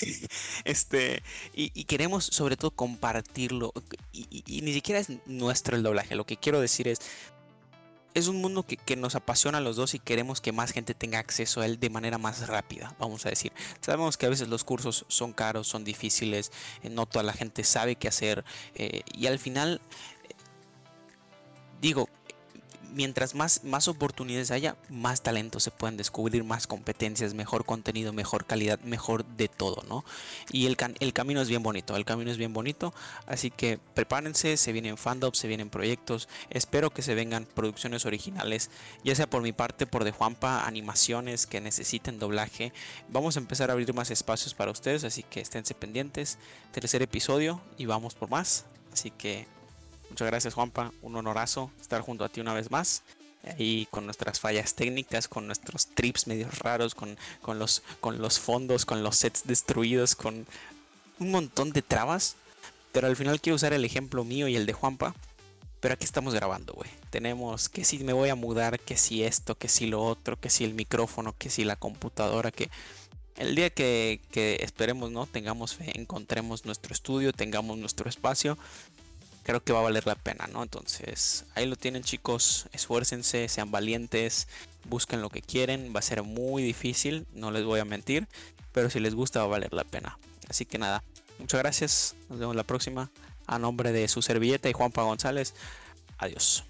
este, y, queremos sobre todo compartirlo. Y, ni siquiera es nuestro el doblaje. Lo que quiero decir es, es un mundo que, nos apasiona a los dos y queremos que más gente tenga acceso a él de manera más rápida, vamos a decir. Sabemos que a veces los cursos son caros, son difíciles, eh, no toda la gente sabe qué hacer. Eh, y al final, eh, digo, mientras más, más oportunidades haya, más talento se pueden descubrir, más competencias, mejor contenido, mejor calidad, mejor de todo, ¿no? Y el, el camino es bien bonito, el camino es bien bonito, así que prepárense, se vienen fandoms, se vienen proyectos, espero que se vengan producciones originales, ya sea por mi parte, por de Juanpa, animaciones que necesiten doblaje, vamos a empezar a abrir más espacios para ustedes, así que esténse pendientes, tercer episodio y vamos por más, así que Muchas gracias Juanpa, un honorazo estar junto a ti una vez más. Y con nuestras fallas técnicas, con nuestros trips medios raros, con, con, los, con los fondos, con los sets destruidos, con un montón de trabas. Pero al final quiero usar el ejemplo mío y el de Juanpa. Pero aquí estamos grabando, güey. Tenemos que si me voy a mudar, que si esto, que si lo otro, que si el micrófono, que si la computadora, que el día que, que, esperemos, ¿no? Tengamos fe, encontremos nuestro estudio, tengamos nuestro espacio, creo que va a valer la pena, ¿no? Entonces, ahí lo tienen chicos, esfuércense, sean valientes, busquen lo que quieren, va a ser muy difícil, no les voy a mentir, pero si les gusta va a valer la pena. Así que nada, muchas gracias, nos vemos la próxima. A nombre de su servilleta y Juanpa González, adiós.